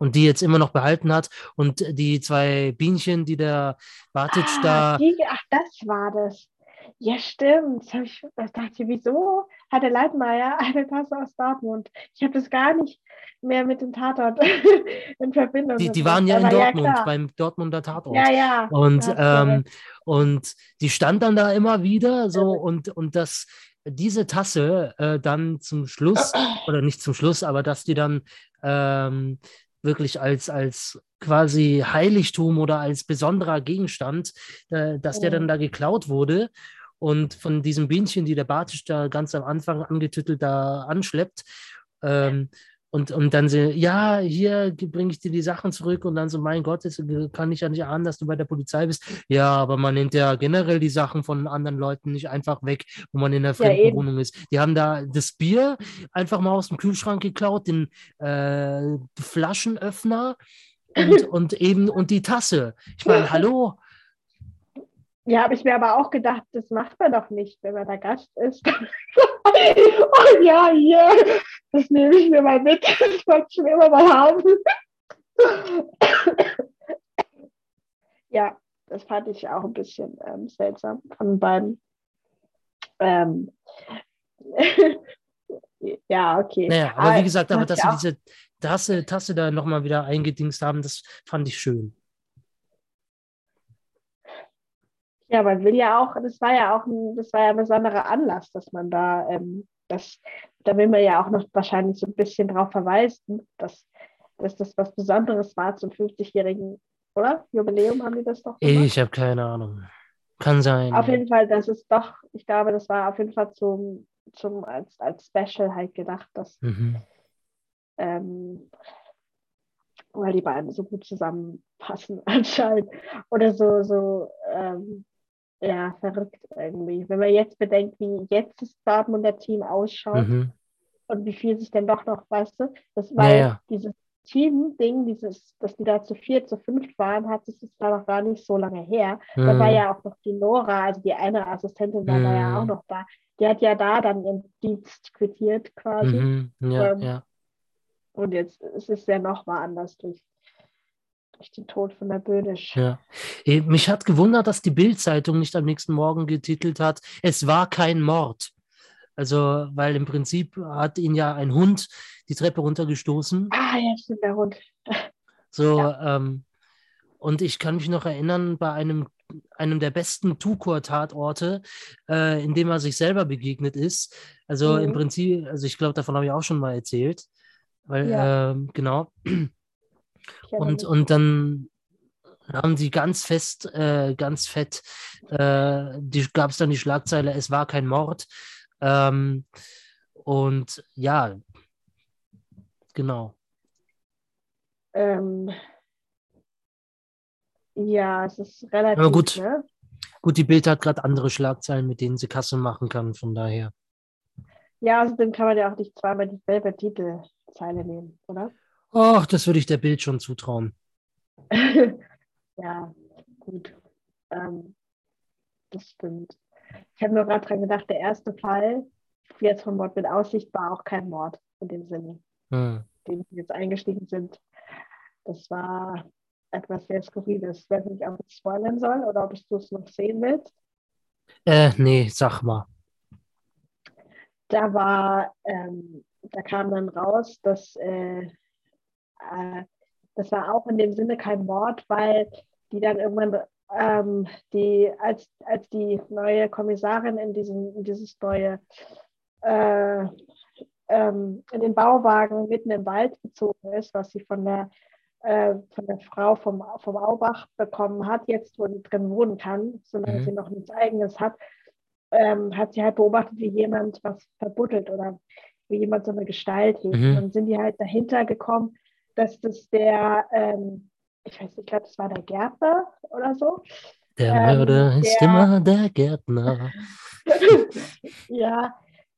Und die jetzt immer noch behalten hat. Und die zwei Bienchen, die der Bartic Ah, da. die, ach, das war das. Ja, stimmt. Das ich, das dachte wieso hat der Leitmeier *laughs* eine Tasse aus Dortmund? Ich habe das gar nicht mehr mit dem Tatort *laughs* in Verbindung Die, die waren ja in Aber Dortmund, klar. beim Dortmunder Tatort. Ja, ja. Und, du ähm, und die stand dann da immer wieder so Irre. und, und dass diese Tasse äh, dann zum Schluss, *clears throat* oder nicht zum Schluss, aber dass die dann ähm, wirklich als, als quasi Heiligtum oder als besonderer Gegenstand, äh, dass der dann da geklaut wurde und von diesem Bienchen, die der Bartisch da ganz am Anfang angetüttelt da anschleppt. Ähm, und, und dann sie, ja, hier bringe ich dir die Sachen zurück und dann so, mein Gott, jetzt kann ich ja nicht ahnen, dass du bei der Polizei bist. Ja, aber man nimmt ja generell die Sachen von anderen Leuten nicht einfach weg, wo man in der Ja, fremden eben. Wohnung ist. Die haben da das Bier einfach mal aus dem Kühlschrank geklaut, den äh, Flaschenöffner und, *laughs* und eben und die Tasse. Ich meine, hallo, Ja, habe ich mir aber auch gedacht, das macht man doch nicht, wenn man da Gast ist. *laughs* oh ja, hier, das nehme ich mir mal mit. *laughs* Das wollte ich schon immer mal haben. *coughs* ja, das fand ich auch ein bisschen ähm, seltsam von beiden. Ähm, *laughs* ja, okay. Naja, aber wie gesagt, aber dass sie diese Tasse, Tasse da nochmal wieder eingedingst haben, das fand ich schön. Ja, man will ja auch, das war ja auch ein, das war ja ein besonderer Anlass, dass man da, ähm, das, da will man ja auch noch wahrscheinlich so ein bisschen drauf verweisen, dass, dass das was Besonderes war zum 50-jährigen, oder? Jubiläum haben die das doch gemacht? Ich habe keine Ahnung. Kann sein. Auf jeden Fall, das ist doch, ich glaube, das war auf jeden Fall zum, zum als, als Special halt gedacht, dass, Mhm. ähm, weil die beiden so gut zusammenpassen *laughs* anscheinend. Oder so, so, ähm, ja, verrückt irgendwie. Wenn man jetzt bedenkt, wie jetzt das Dortmunder Team ausschaut Mhm. und wie viel sich denn doch noch, weißt du, das war ja. dieses Team-Ding, dieses, dass die da zu vier, zu fünf waren, hat sich das da noch gar nicht so lange her. Da war Mhm. ja auch noch die Nora, also die eine Assistentin war da ja Mhm. auch noch da. Die hat ja da dann ihren Dienst quittiert quasi. Mhm. Ja, Ähm, ja. Und jetzt ist es ja nochmal anders durch, durch den Tod von der Böhnisch. Ja. Eh, Mich hat gewundert, dass die Bild-Zeitung nicht am nächsten Morgen getitelt hat, es war kein Mord. Also, weil im Prinzip hat ihn ja ein Hund die Treppe runtergestoßen. Ah, ja, stimmt, der Hund. *laughs* So, ähm, und ich kann mich noch erinnern, bei einem, einem der besten Tukor-Tatorte, äh, in dem er sich selber begegnet ist. Also im Mhm. Prinzip, also ich glaube, davon habe ich auch schon mal erzählt. Weil, Ja. ähm, genau. Und, und dann haben sie ganz fest, äh, ganz fett, äh, die, gab es dann die Schlagzeile, es war kein Mord. Ähm, und ja, genau. Ähm, ja, es ist relativ. Aber gut. Ne? Gut, die Bild hat gerade andere Schlagzeilen, mit denen sie Kasse machen kann, von daher. Ja, außerdem kann man ja auch nicht zweimal dieselbe Titelzeile nehmen, oder? Ach, das würde ich der Bild schon zutrauen. *laughs* ja, gut. Ähm, das stimmt. Ich habe nur gerade dran gedacht, der erste Fall jetzt von Mord mit Aussicht war auch kein Mord in dem Sinne, Hm. den sie jetzt eingestiegen sind. Das war etwas sehr Skurriles. Ich weiß nicht, ob ich spoilern soll oder ob du es noch sehen willst. Äh, nee, sag mal. Da war, ähm, da kam dann raus, dass äh, äh, das war auch in dem Sinne kein Mord, weil die dann irgendwann ähm, die, als, als die neue Kommissarin in, diesen, in dieses neue äh, ähm, in den Bauwagen mitten im Wald gezogen ist, was sie von der, äh, von der Frau vom, vom Aubach bekommen hat, jetzt wo sie drin wohnen kann, solange Mhm. sie noch nichts eigenes hat, ähm, hat sie halt beobachtet, wie jemand was verbuddelt oder wie jemand so eine Gestalt hebt. Mhm. Und dann sind die halt dahinter gekommen, dass das der, ähm, ich weiß nicht, ich glaube, das war der Gärtner oder so. Der Ähm, Mörder ist der- immer der Gärtner. *laughs* ja,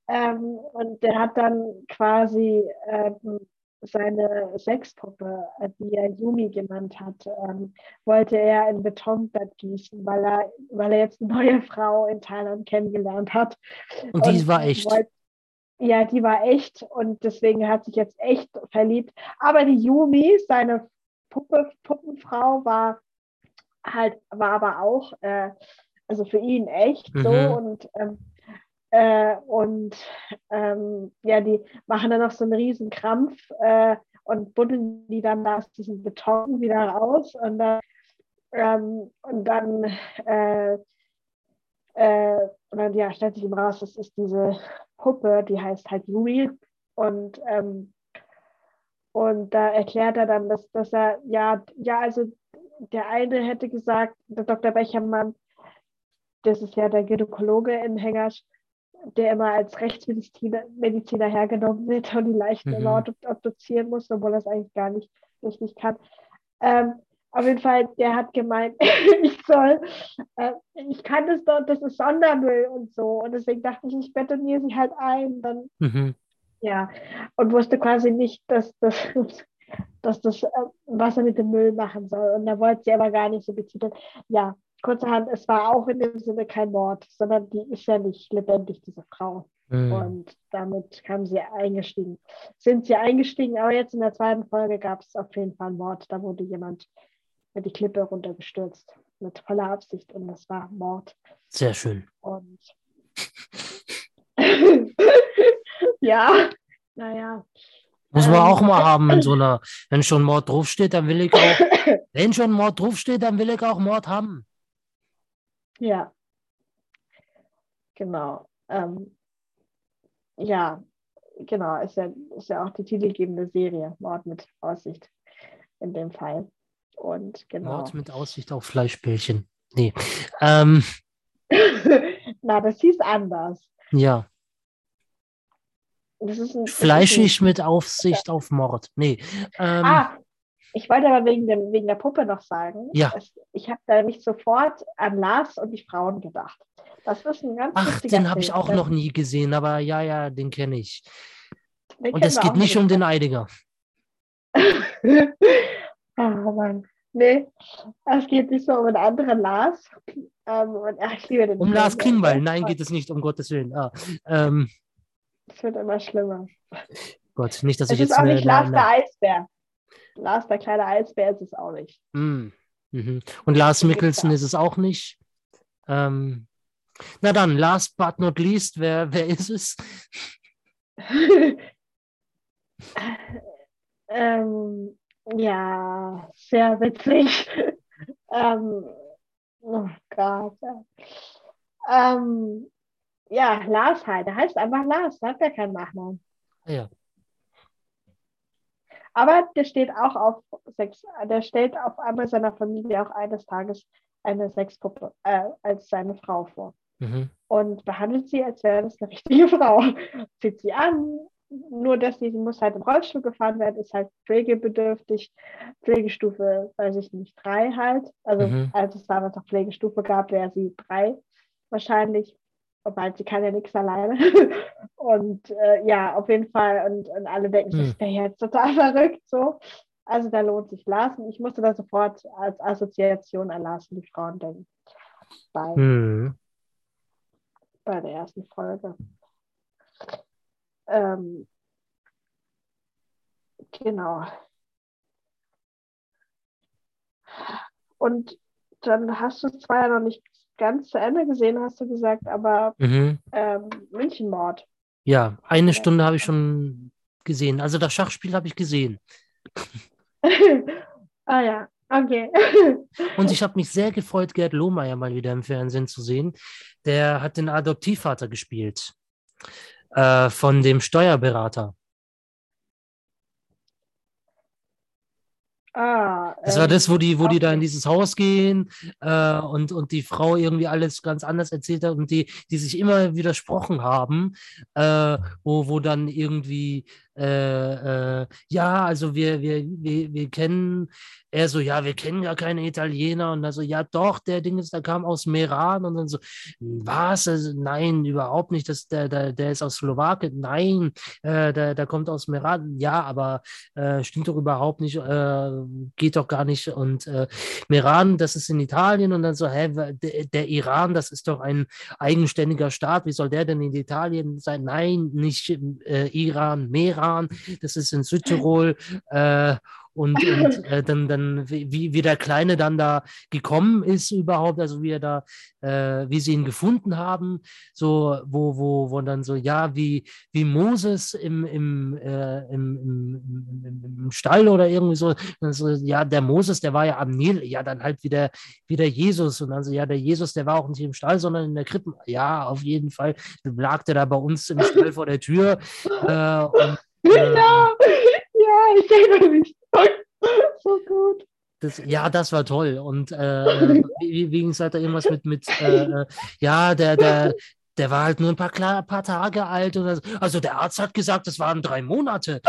ähm, und der hat dann quasi ähm, seine Sexpuppe, äh, die er Yumi genannt hat, ähm, wollte er in Betonbett gießen, weil er, weil er jetzt eine neue Frau in Thailand kennengelernt hat. Und die war echt. wollt- ja, die war echt und deswegen hat sich jetzt echt verliebt. Aber die Yumi, seine Puppe, Puppenfrau, war halt, war aber auch, äh, also für ihn echt so Mhm. und ähm, äh, und ähm, ja, die machen dann noch so einen riesen Krampf äh, und buddeln die dann da aus diesem Beton wieder raus und dann, ähm, und dann, äh, äh, und dann ja, stellt sich ihm raus, das ist diese Puppe, die heißt halt Yui und ähm, und da erklärt er dann, dass, dass er, ja, ja, also der eine hätte gesagt, der Dr. Bechermann, das ist ja der Gynäkologe in Hengersch, der immer als Rechtsmediziner Mediziner hergenommen wird und die Leichen Mhm. immer obdu- obduzieren muss, obwohl er es eigentlich gar nicht richtig kann. Ähm, auf jeden Fall, der hat gemeint, *laughs* ich soll, äh, ich kann das doch, das ist Sondermüll und so. Und deswegen dachte ich, ich betoniere sie halt ein. Dann Mhm. ja, und wusste quasi nicht, dass das, *laughs* dass das, äh, was er mit dem Müll machen soll. Und da wollte sie aber gar nicht so betiteln. Ja, kurzerhand, es war auch in dem Sinne kein Mord, sondern die ist ja nicht lebendig, diese Frau. Mhm. Und damit kam sie eingestiegen. Sind sie eingestiegen, aber jetzt in der zweiten Folge gab es auf jeden Fall einen Mord. Da wurde jemand die Klippe runtergestürzt. Mit voller Absicht. Und das war Mord. Sehr schön. Und *laughs* ja, naja. Muss man Ähm, auch mal haben, wenn so einer, wenn schon Mord draufsteht, dann will ich auch, *laughs* wenn schon Mord draufsteht, dann will ich auch Mord haben. Ja. Genau. Ähm, ja, genau, ist ja, ist ja auch die titelgebende Serie, Mord mit Aussicht in dem Fall. Und genau. Mord mit Aussicht auf Fleischbällchen. Nee. Ähm, *laughs* Na, das hieß anders. ja. Das ist ein, das ist Fleischig mit Aussicht auf Mord. Nee. Ein, Ähm, ah, ich wollte aber wegen, dem, wegen der Puppe noch sagen, Ja. es, ich habe da nicht sofort an Lars und die Frauen gedacht. Das ist ein ganz ach, den habe ich auch noch nie gesehen, aber ja, ja, den kenne ich. den Und es geht nicht um den Eidinger. *laughs* oh Mann. Nee, es geht nicht so um einen anderen Lars. Ähm, und ach, ich liebe den Um Film, Lars ist Klingbeil. Nein, geht es nicht, um Gottes Willen. Ah, ähm, Es wird immer schlimmer. Gott, nicht, dass Es ich ist jetzt auch eine, nicht Lars der Eisbär. Lars der kleine Eisbär ist es auch nicht. Mm, mhm. Und Lars ja. ist es auch nicht. Ähm, na dann, last but not least, wer, wer ist es? *laughs* ähm, ja, sehr witzig. *laughs* ähm, oh Gott. Ähm, ja, Lars halt. Der heißt einfach Lars, hat ja keinen Nachnamen. Ja. Aber der steht auch auf Sex, der stellt auf einmal seiner Familie auch eines Tages eine Sexpuppe äh, als seine Frau vor Mhm. und behandelt sie, als wäre das eine richtige *laughs* Frau. Zieht sie an, nur dass sie, muss halt im Rollstuhl gefahren werden, ist halt pflegebedürftig. Pflegestufe, weiß ich nicht, drei halt. Also Mhm. als es damals noch Pflegestufe gab, wäre sie drei wahrscheinlich. Wobei sie kann ja nichts alleine. *laughs* Und äh, ja, auf jeden Fall. Und, und alle denken, Hm. das ist der jetzt total *laughs* verrückt so. Also da lohnt sich Larsen. Ich musste da sofort als Assoziation an Larsen die Frauen denken. Bei, Mhm. bei der ersten Folge. Ähm, genau. Und dann hast du es zwar ja noch nicht ganz zu Ende gesehen, hast du gesagt, aber Mhm. ähm, Münchenmord. Ja, eine Stunde habe ich schon gesehen. Also das Schachspiel habe ich gesehen. *laughs* ah ja, okay. *laughs* Und ich habe mich sehr gefreut, Gerd Lohmeier mal wieder im Fernsehen zu sehen. Der hat den Adoptivvater gespielt äh, von dem Steuerberater. Ah, Das war ähm, das, wo die, wo die da in dieses Haus gehen äh, und, und die Frau irgendwie alles ganz anders erzählt hat und die, die sich immer widersprochen haben, äh, wo, wo dann irgendwie, äh, äh, ja, also wir, wir, wir, wir kennen, er so, ja, wir kennen gar keine Italiener und dann so, ja doch, der Ding ist, der kam aus Meran und dann so, was? Also, nein, überhaupt nicht, das, der, der, der ist aus Slowakien, nein, äh, der, der kommt aus Meran, ja, aber äh, stimmt doch überhaupt nicht, geht doch gar nicht. Und äh, Meran, das ist in Italien und dann so, hä, der, der Iran, das ist doch ein eigenständiger Staat, wie soll der denn in Italien sein? Nein, nicht äh, Iran, Meran, das ist in Südtirol. Äh, und, und *laughs* äh, dann, dann wie, wie der Kleine dann da gekommen ist überhaupt, also wie er da, äh, wie sie ihn gefunden haben, so, wo, wo, wo dann so, ja, wie, wie Moses im, im, äh, im, im, im, im Stall oder irgendwie so, so, ja, der Moses, der war ja am Nil, ja, dann halt wieder, wieder Jesus und dann so, ja, der Jesus, der war auch nicht im Stall, sondern in der Krippe, ja, auf jeden Fall, lag der da bei uns im Stall vor der Tür äh, und *laughs* Genau. *laughs* Ja, ich erinnere mich. So gut. Das, ja, das war toll. Und äh, wie, wie gesagt, da irgendwas mit, mit äh, äh, ja, der, der, der war halt nur ein paar, klar, paar Tage alt. Oder so. Also der Arzt hat gesagt, das waren drei Monate.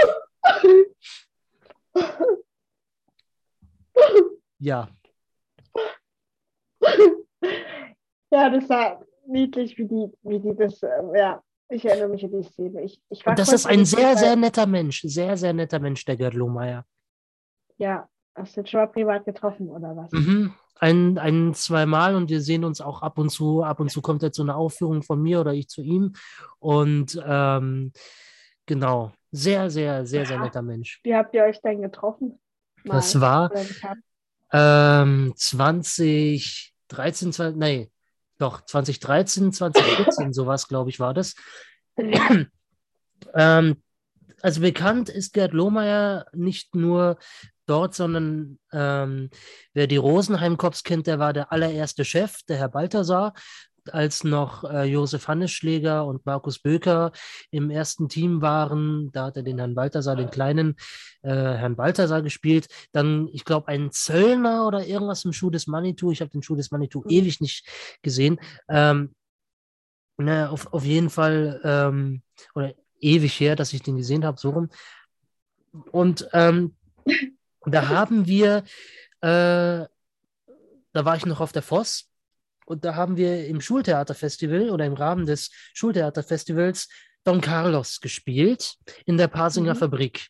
Ja, Ja, das war niedlich, wie die, wie die das, äh, ja, ich erinnere mich an die Szene. Ich, ich war und das ist ein sehr, sehr netter Mensch. Sehr, sehr netter Mensch, der Gerd Lohmeier. Ja, hast du schon mal privat getroffen oder was? Mhm. Ein, ein, zweimal und wir sehen uns auch ab und zu. Ab und zu kommt er zu einer Aufführung von mir oder ich zu ihm. Und ähm, genau, sehr, sehr, sehr, sehr netter Mensch. Wie habt ihr euch denn getroffen? Das war ähm, 2013, 20, nee, doch 2013, 2014, *laughs* sowas, glaube ich, war das. ähm, also bekannt ist Gerd Lohmeier nicht nur dort, sondern ähm, wer die Rosenheim-Cops kennt, der war der allererste Chef, der Herr Balthasar, als noch äh, Josef Hannesschläger und Markus Böker im ersten Team waren. Da hat er den Herrn Balthasar, den kleinen äh, Herrn Balthasar gespielt. Dann, ich glaube, ein Zöllner oder irgendwas im Schuh des Manitou. Ich habe den Schuh des Manitou Mhm. ewig nicht gesehen. Ähm, na, auf, auf jeden Fall, ähm, oder ewig her, dass ich den gesehen habe, so rum. Und ähm, *laughs* da haben wir, äh, da war ich noch auf der Voss und da haben wir im Schultheaterfestival oder im Rahmen des Schultheaterfestivals Don Carlos gespielt in der Pasinger Mhm. Fabrik.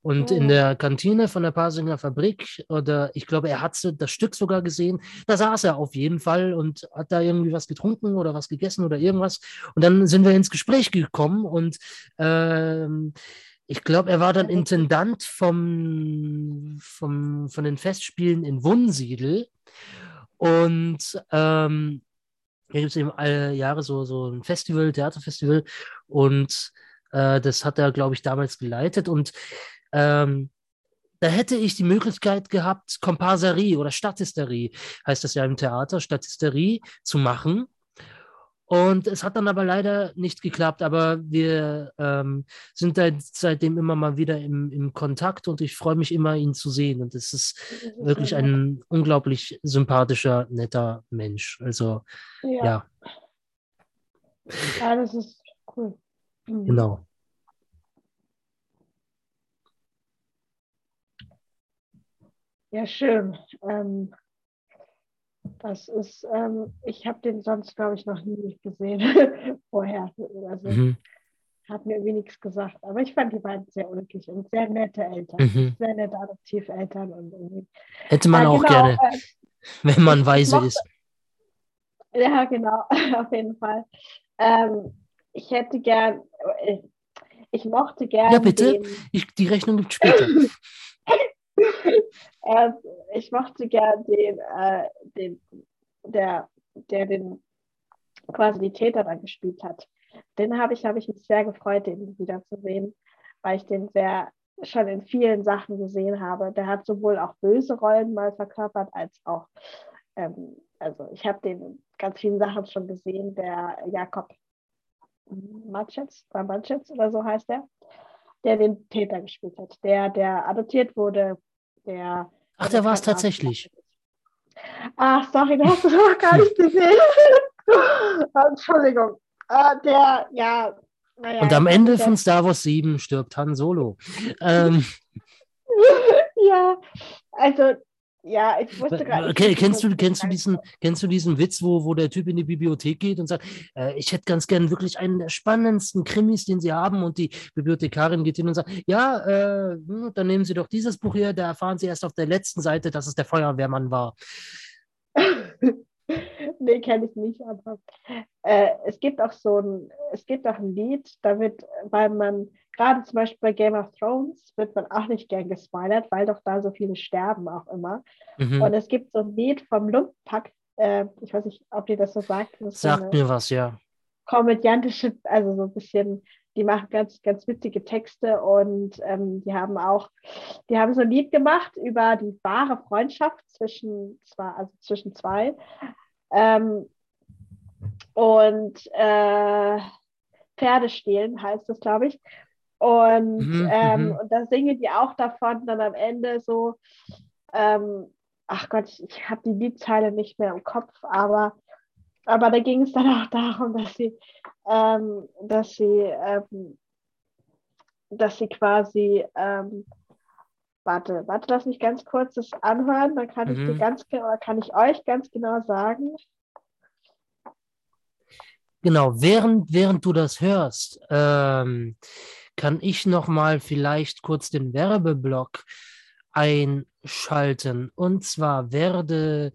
Und Oh. in der Kantine von der Pasinger Fabrik, oder ich glaube, er hat das Stück sogar gesehen, da saß er auf jeden Fall und hat da irgendwie was getrunken oder was gegessen oder irgendwas. Und dann sind wir ins Gespräch gekommen und ähm, ich glaube, er war dann Intendant vom, vom, von den Festspielen in Wunsiedel. Und ähm, hier gibt es eben alle Jahre so, so ein Festival, Theaterfestival. Und äh, das hat er, glaube ich, damals geleitet. Und ähm, da hätte ich die Möglichkeit gehabt, Komparserie oder Statisterie, heißt das ja im Theater, Statisterie zu machen. Und es hat dann aber leider nicht geklappt, aber wir ähm, sind da seitdem immer mal wieder im, im Kontakt und ich freue mich immer, ihn zu sehen. Und es ist wirklich ein unglaublich sympathischer, netter Mensch. Also Ja, ja, ja, das ist cool. Mhm. genau. Ja, schön. Ähm, das ist, ähm, ich habe den sonst, glaube ich, noch nie gesehen *laughs* vorher. Also Mhm. hat mir irgendwie nichts gesagt. Aber ich fand die beiden sehr ulkig und sehr nette Eltern. Mhm. Sehr nette Adoptiveltern und irgendwie. Hätte man Ja, auch genau, gerne, äh, *laughs* wenn man weise mochte- ist. Ja, genau, *laughs* auf jeden Fall. Ähm, ich hätte gern, äh, ich mochte gerne. Ja, bitte. Ich, die Rechnung gibt später. Äh, ich mochte gerne den, äh, den der, der den quasi die Täter dann gespielt hat. Den habe ich, habe ich mich sehr gefreut, den wiederzusehen, weil ich den sehr schon in vielen Sachen gesehen habe. Der hat sowohl auch böse Rollen mal verkörpert, als auch, ähm, also ich habe den in ganz vielen Sachen schon gesehen, der Jakob Matschitz, Matschitz oder so heißt der, der den Täter gespielt hat, der, der adoptiert wurde, der. Ach, der war es tatsächlich. Ach, sorry, du hast es noch gar nicht gesehen. *laughs* Entschuldigung. Äh, der, ja. Naja, Und am Ende von Star Wars 7 stirbt Han Solo. Ähm. *laughs* ja, also ja, ich wusste gerade. Okay, kennst du, kennst, du diesen, kennst du diesen Witz, wo, wo der Typ in die Bibliothek geht und sagt, äh, ich hätte ganz gern wirklich einen der spannendsten Krimis, den Sie haben und die Bibliothekarin geht hin und sagt, ja, äh, hm, dann nehmen Sie doch dieses Buch hier, da erfahren Sie erst auf der letzten Seite, dass es der Feuerwehrmann war. *laughs* *laughs* nee, kenne ich nicht, aber äh, es gibt auch so ein, es gibt auch ein Lied, da wird, weil man, gerade zum Beispiel bei Game of Thrones, wird man auch nicht gern gespoilert, weil doch da so viele sterben auch immer. Mhm. Und es gibt so ein Lied vom Lumppack, äh, ich weiß nicht, ob dir das so sagt. Das sagt so mir was, ja. Komödiantische, also so ein bisschen die machen ganz, ganz witzige Texte und ähm, die haben auch, die haben so ein Lied gemacht über die wahre Freundschaft zwischen, zwar, also zwischen zwei. Ähm, und äh, Pferdestehlen heißt das, glaube ich. Und, mhm, ähm, mhm. und da singen die auch davon dann am Ende so, ähm, ach Gott, ich, ich habe die Liedzeile nicht mehr im Kopf, aber, aber da ging es dann auch darum, dass sie, ähm, dass sie, ähm, dass sie quasi, ähm, warte, warte, lass mich ganz kurz das anhören, dann kann mhm. ich dir mhm. ganz kann ich euch ganz genau sagen. Genau, während, während du das hörst, ähm, kann ich noch mal vielleicht kurz den Werbeblock einschalten. Und zwar werde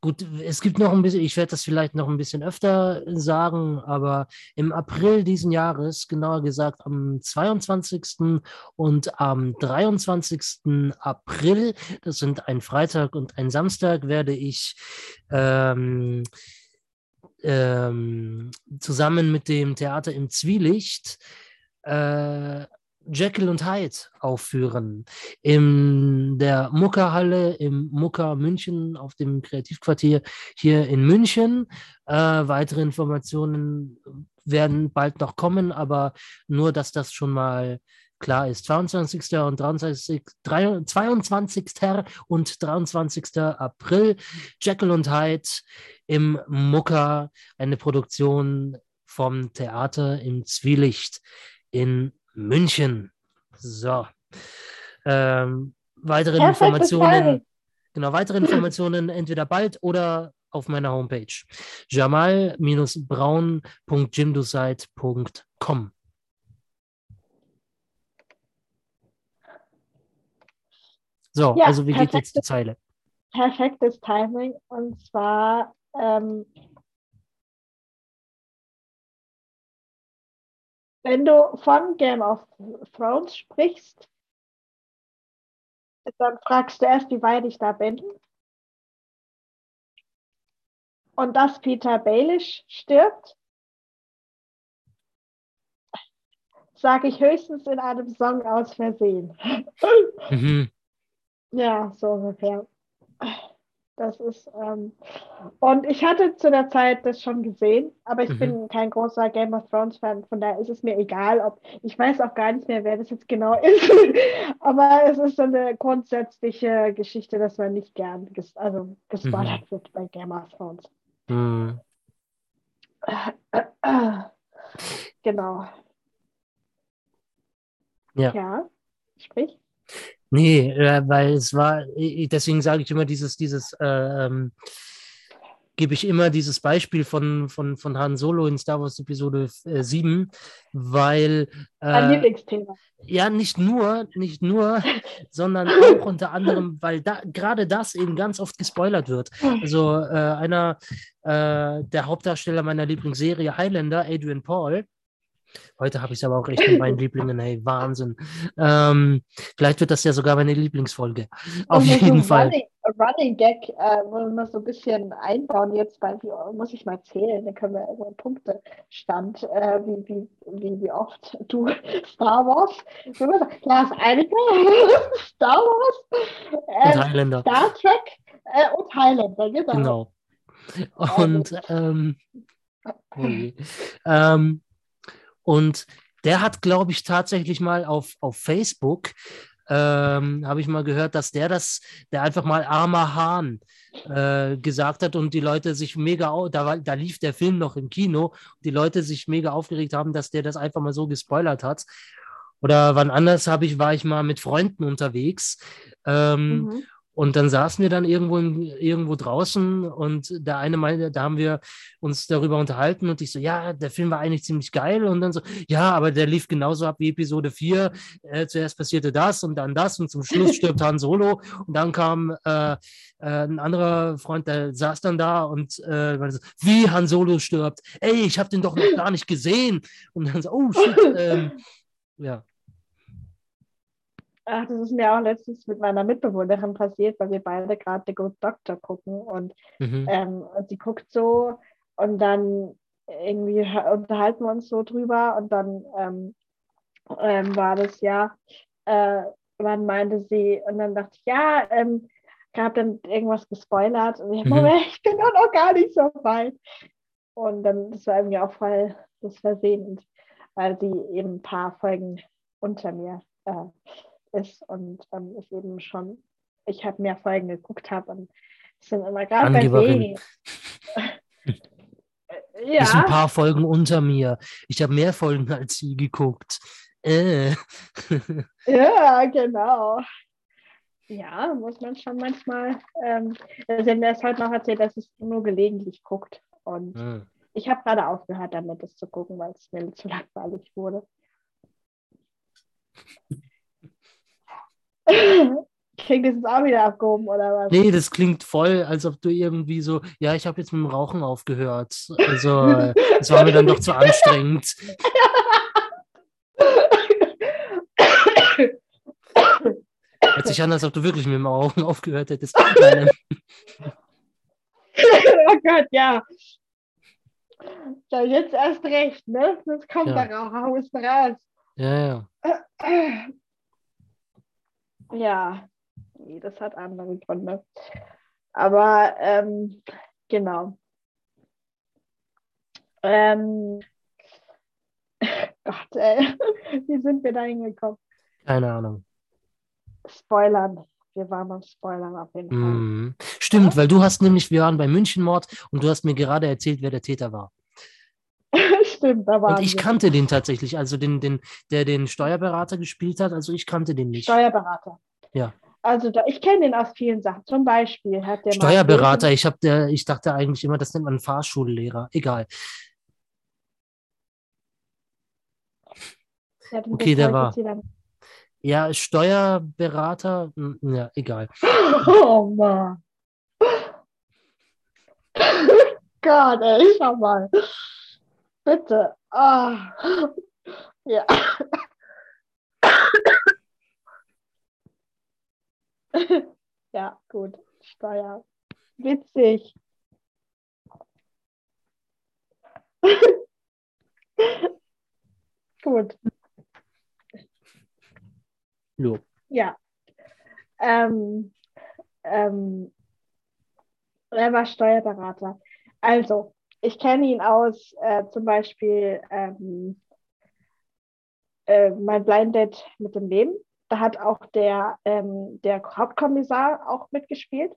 Gut, es gibt noch ein bisschen, ich werde das vielleicht noch ein bisschen öfter sagen, aber im April diesen Jahres, genauer gesagt am 22. und am 23. April, das sind ein Freitag und ein Samstag, werde ich ähm, ähm, zusammen mit dem Theater im Zwielicht äh, Jekyll und Hyde aufführen. In der Muckerhalle im Mucker München auf dem Kreativquartier hier in München. Äh, weitere Informationen werden bald noch kommen, aber nur, dass das schon mal klar ist. 22. und 23, 22. und 23. April Jekyll und Hyde im Mucker, eine Produktion vom Theater im Zwielicht in München. So. Ähm, weitere Perfect Informationen. Genau, weitere Informationen *clears throat* entweder bald oder auf meiner Homepage. jamal-braun.jimdosite.com. So, ja, also wie geht jetzt die Zeile? Perfektes Timing. Und zwar ähm, wenn du von Game of Thrones sprichst, dann fragst du erst, wie weit ich da bin. Und dass Peter Baelish stirbt, sage ich höchstens in einem Song aus Versehen. Mhm. Ja, so ungefähr. Das ist, ähm, und ich hatte zu der Zeit das schon gesehen, aber ich mhm. bin kein großer Game of Thrones Fan, von daher ist es mir egal, ob, ich weiß auch gar nicht mehr, wer das jetzt genau *laughs* ist, aber es ist so eine grundsätzliche Geschichte, dass man nicht gern ges also gespoilert mhm. wird bei Game of Thrones. Mhm. Genau. Ja. Ja, sprich. Nee, äh, weil es war, deswegen sage ich immer dieses, dieses, äh, ähm, gebe ich immer dieses Beispiel von, von, von Han Solo in Star Wars Episode äh, 7, weil. Ein äh, Lieblingsthema. Ja, nicht nur, nicht nur, *laughs* sondern auch unter anderem, weil da gerade das eben ganz oft gespoilert wird. Also äh, einer äh, der Hauptdarsteller meiner Lieblingsserie Highlander, Adrian Paul, Heute habe ich es aber auch echt mit meinen *laughs* Lieblingen. Hey, Wahnsinn. Ähm, vielleicht wird das ja sogar meine Lieblingsfolge. Auf jeden Fall. Running, Running Gag äh, wollen wir so ein bisschen einbauen jetzt, weil die, muss ich mal zählen, dann können wir irgendwo Punktestand, äh, wie, wie, wie, wie oft du *laughs* Star Wars, Lars Einige, *laughs* Star Wars, äh, und Highlander. Star Trek äh, und Highlander, genau. Genau. Und ähm, okay. ähm, und der hat, glaube ich, tatsächlich mal auf, auf Facebook, ähm, habe ich mal gehört, dass der das, der einfach mal armer Hahn äh, gesagt hat und die Leute sich mega, da, da lief der Film noch im Kino, die Leute sich mega aufgeregt haben, dass der das einfach mal so gespoilert hat. Oder wann anders habe ich, war ich mal mit Freunden unterwegs. Ähm, mhm. Und dann saßen wir dann irgendwo, in, irgendwo draußen und der eine meinte, da haben wir uns darüber unterhalten und ich so, ja, der Film war eigentlich ziemlich geil und dann so, ja, aber der lief genauso ab wie Episode 4. Äh, zuerst passierte das und dann das und zum Schluss *laughs* stirbt Han Solo und dann kam äh, äh, ein anderer Freund, der saß dann da und äh, so, wie Han Solo stirbt. Ey, ich habe den doch noch gar nicht gesehen. Und dann so, oh shit, *laughs* ähm, ja. Ach, das ist mir auch letztens mit meiner Mitbewohnerin passiert, weil wir beide gerade The Good Doctor gucken und, mhm. ähm, und sie guckt so und dann irgendwie unterhalten wir uns so drüber und dann ähm, ähm, war das ja, äh, wann meinte sie, und dann dachte ich, ja, ähm, gab dann irgendwas gespoilert und ich, mhm. Ich bin doch noch gar nicht so weit. Und dann, das war irgendwie auch voll das Versehen, weil sie eben ein paar Folgen unter mir äh, ist und ähm, ich eben schon, ich habe mehr Folgen geguckt habe und es sind immer gerade bei Serien. *laughs* ja. Ist ein paar Folgen unter mir. Ich habe mehr Folgen als sie geguckt. Äh. *laughs* ja, genau. Ja, muss man schon manchmal. Ähm, sie haben mir erst heute noch erzählt, dass es nur gelegentlich guckt. Und mhm. ich habe gerade aufgehört, damit es zu gucken, weil es mir zu langweilig wurde. Klingt das jetzt auch wieder abgehoben, oder was? Nee, das klingt voll, als ob du irgendwie so, ja, ich habe jetzt mit dem Rauchen aufgehört. Also, das war mir dann doch zu anstrengend. Hört sich an, als ob du wirklich mit dem Rauchen aufgehört hättest. *laughs* oh Gott, ja. Ja, jetzt erst recht, ne? Das kommt ja. da raus. raus. Ja, ja. *laughs* Ja, das hat andere Gründe. Aber ähm, genau. Ähm, *laughs* Gott, ey, *laughs* wie sind wir da hingekommen? Keine Ahnung. Spoilern. Wir waren beim Spoilern auf jeden Fall. Mm, stimmt, ja? weil du hast nämlich, wir waren bei Münchenmord und du hast mir gerade erzählt, wer der Täter war. Stimmt, war. Und ich kannte den tatsächlich, also den, den, der den Steuerberater gespielt hat, also ich kannte den nicht. Steuerberater. Ja. Also da, ich kenne den aus vielen Sachen. Zum Beispiel hat der Steuerberater, ich, der, ich dachte eigentlich immer, das nennt man Fahrschullehrer. Egal. Okay, der war. Ja, Steuerberater, hm, ja, egal. *laughs* Oh Mann. *laughs* Gott, ey, schau mal. Bitte. Ah. Ja. ja, gut. Steuer. Witzig. gut. Jo. Ja. Ähm, ähm, er war Steuerberater. Also, ich kenne ihn aus äh, zum Beispiel ähm, äh, mein Blind Date mit dem Leben. Da hat auch der, ähm, der Hauptkommissar auch mitgespielt.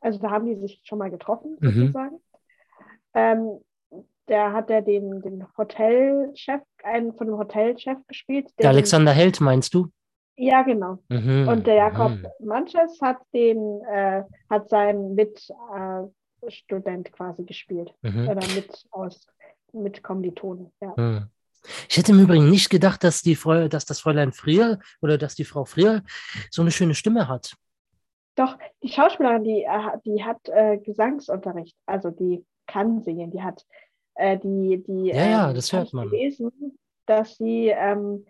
Also da haben die sich schon mal getroffen, mhm. sozusagen. Ähm, der hat ja den, den Hotelchef, einen von dem Hotelchef gespielt. Der Alexander Held, meinst du? Ja, genau. Mhm. Und der Jakob mhm. Manches hat den, äh, hat seinen mit äh, Student quasi gespielt. Mhm. Oder mit aus mit Kommilitonen, ja. Mhm. Ich hätte im Übrigen nicht gedacht, dass, die Frau, dass das Fräulein Frier oder dass die Frau Frier so eine schöne Stimme hat. Doch, die Schauspielerin, die, äh, die hat äh, Gesangsunterricht, also die kann singen, die hat äh, die, die ja, ja, ähm, das hört man. Gelesen, dass sie, ähm,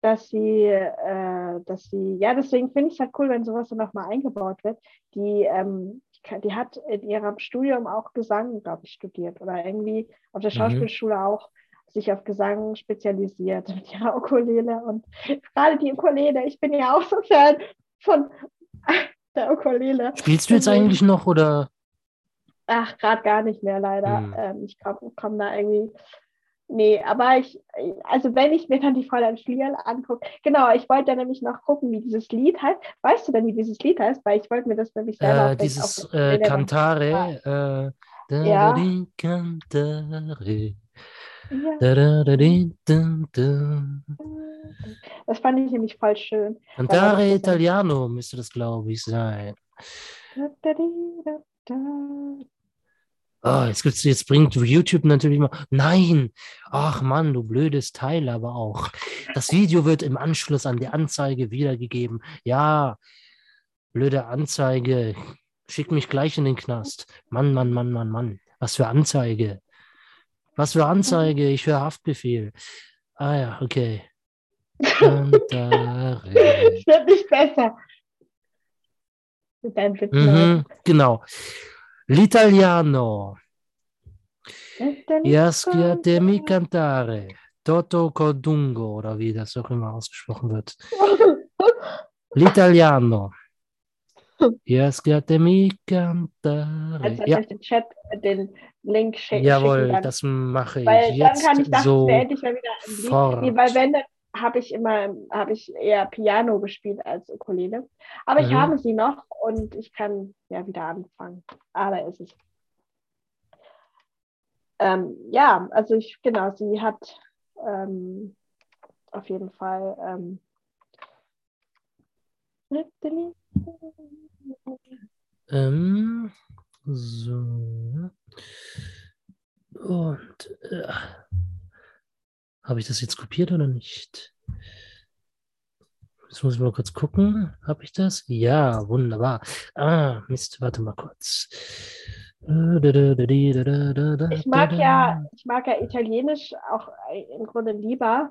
dass sie, äh, dass sie, ja, deswegen finde ich es halt cool, wenn sowas dann nochmal eingebaut wird. Die, ähm, die hat in ihrem Studium auch Gesang, glaube ich, studiert oder irgendwie auf der Mhm. Schauspielschule auch sich auf Gesang spezialisiert mit ihrer Ukulele und *laughs* gerade die Ukulele, ich bin ja auch so Fan von *laughs* der Ukulele. Spielst du jetzt eigentlich noch oder? Ach, gerade gar nicht mehr leider. Hm. Ähm, ich komme komm da irgendwie. Nee, aber ich, also wenn ich mir dann die Fräulein Schlierl angucke, genau, ich wollte dann nämlich noch gucken, wie dieses Lied heißt. Weißt du denn, wie dieses Lied heißt? Weil ich wollte mir das nämlich selber Äh, dieses äh, Cantare. Äh, Ja. Cantare. Ja, das fand ich nämlich voll schön. Cantare Italiano müsste das, glaube ich, sein. Da, da, da. Oh, jetzt, gibt's, jetzt bringt YouTube natürlich mal. Nein! Ach Mann, du blödes Teil, aber auch. Das Video wird im Anschluss an die Anzeige wiedergegeben. Ja, blöde Anzeige. Schick mich gleich in den Knast. Mann, Mann, Mann, Mann, Mann. Was für Anzeige. Was für Anzeige. Ich höre Haftbefehl. Ah ja, okay. Es *laughs* wird nicht besser. Mit Witzen. Mhm, genau. L'italiano. Yaskiatemi cantare. Toto Codungo oder wie das auch immer ausgesprochen wird. L'italiano. *laughs* Yaskiatemi Als cantare. wenn Ja, ich den Chat den Link schick, jawohl, schicken kann. das mache ich Weil dann jetzt kann ich das so endlich mal wieder im Lied. weil wenn, dann habe ich immer, habe ich eher Piano gespielt als Ukulele. Aber ich Mhm. habe sie noch und ich kann ja wieder anfangen. Ah, da ist es. Ähm, ja, also ich, genau, sie hat ähm, auf jeden Fall ähm, Ähm, so. Und äh, habe ich das jetzt kopiert oder nicht? Jetzt muss ich mal kurz gucken. Habe ich das? Ja, wunderbar. Ah, Mist, warte mal kurz. Ich mag ja, ich mag ja Italienisch auch im Grunde lieber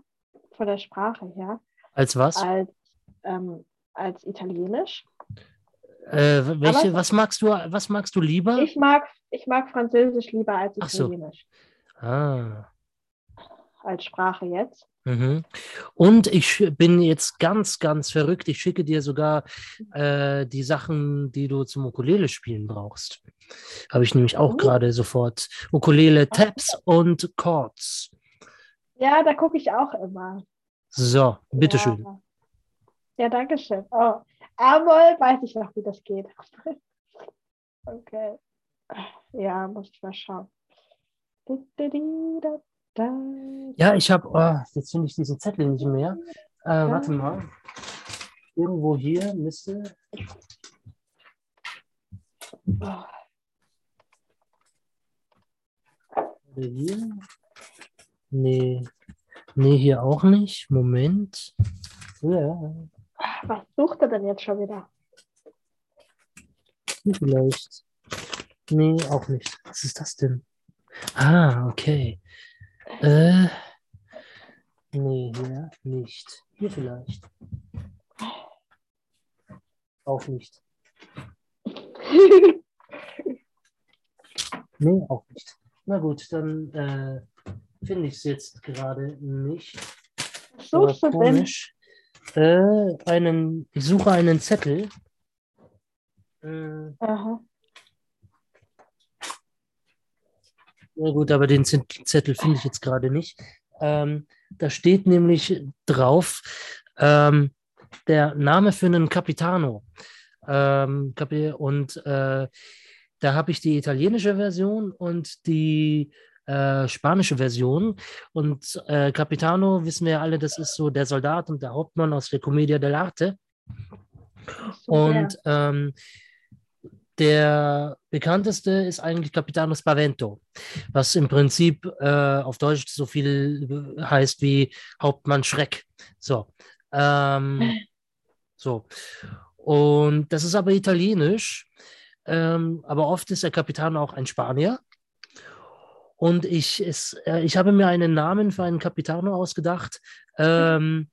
von der Sprache her Als was? als, ähm, als Italienisch. Äh, welche, aber- was magst du, was magst du lieber? Ich mag, ich mag Französisch lieber als Ach so. Italienisch Ah. Als Sprache jetzt. Mhm. Und ich bin jetzt ganz, ganz verrückt. Ich schicke dir sogar äh, die Sachen, die du zum Ukulele spielen brauchst. Habe ich nämlich auch Oh. gerade sofort. Ukulele Tabs und Chords. Ja, da gucke ich auch immer. So, bitteschön. Ja, ja danke schön. Oh, Amol weiß ich noch, wie das geht. *laughs* okay. Ja, muss ich mal schauen. Ja, ich habe, oh, jetzt finde ich diese Zettel nicht mehr. Äh, warte mal. Irgendwo hier müsste. Oh, hier? Nee. Nee, hier auch nicht. Moment. Ja, was sucht er denn jetzt schon wieder? vielleicht. Nee, auch nicht. Was ist das denn? Ah, okay. Äh. Nee, hier nicht. Hier vielleicht. Auch nicht. *laughs* Nee, auch nicht. Na gut, dann äh, finde ich es jetzt gerade nicht. Was suchst du denn? komisch. Äh, einen, ich suche einen Zettel. Äh, Aha. Na gut, aber den Zettel finde ich jetzt gerade nicht. Ähm, da steht nämlich drauf ähm, der Name für einen Capitano. Ähm, und äh, da habe ich die italienische Version und die äh, spanische Version. Und äh, Capitano, wissen wir ja alle, das ist so der Soldat und der Hauptmann aus der Commedia dell'arte. Und ähm, der bekannteste ist eigentlich Capitano Spavento, was im Prinzip äh, auf Deutsch so viel heißt wie Hauptmann Schreck. So. Ähm, *laughs* so. Und das ist aber italienisch, ähm, aber oft ist der Capitano auch ein Spanier. Und ich, es, äh, ich habe mir einen Namen für einen Capitano ausgedacht, ähm,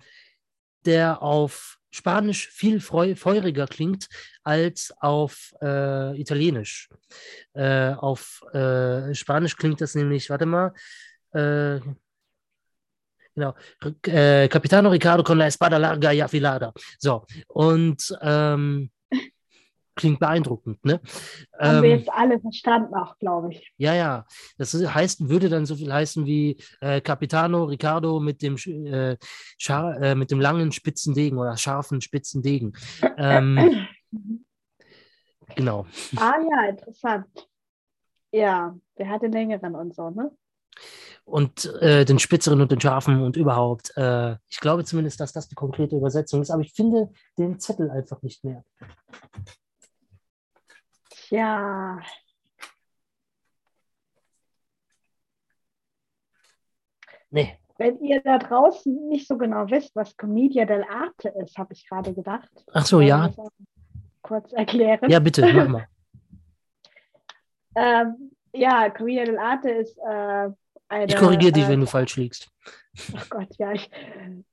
der auf Spanisch viel feuriger klingt als auf äh, Italienisch. Äh, auf äh, Spanisch klingt das nämlich, warte mal, äh, genau, äh, Capitano Ricardo con la espada larga y afilada. So, und ähm, klingt beeindruckend, ne? Haben ähm, wir jetzt alle verstanden auch, glaube ich. Ja, ja. Das heißt, würde dann so viel heißen wie äh, Capitano Ricardo mit dem, äh, äh, mit dem langen spitzen Degen oder scharfen spitzen Degen. Ähm, *clears throat* genau. Ah ja, interessant. Ja, der hat den längeren und so, ne? Und äh, den spitzeren und den scharfen und überhaupt. Äh, ich glaube zumindest, dass das die konkrete Übersetzung ist, aber ich finde den Zettel einfach nicht mehr. Ja. Nee. Wenn ihr da draußen nicht so genau wisst, was Commedia dell'arte ist, habe ich gerade gedacht. Ach so, ja. Kurz erklären. Ja, bitte, mach mal. *laughs* ähm, ja, Commedia dell'arte ist äh, eine. Ich korrigiere dich, äh, wenn du falsch liegst. *laughs* Oh Gott, ja. Ich,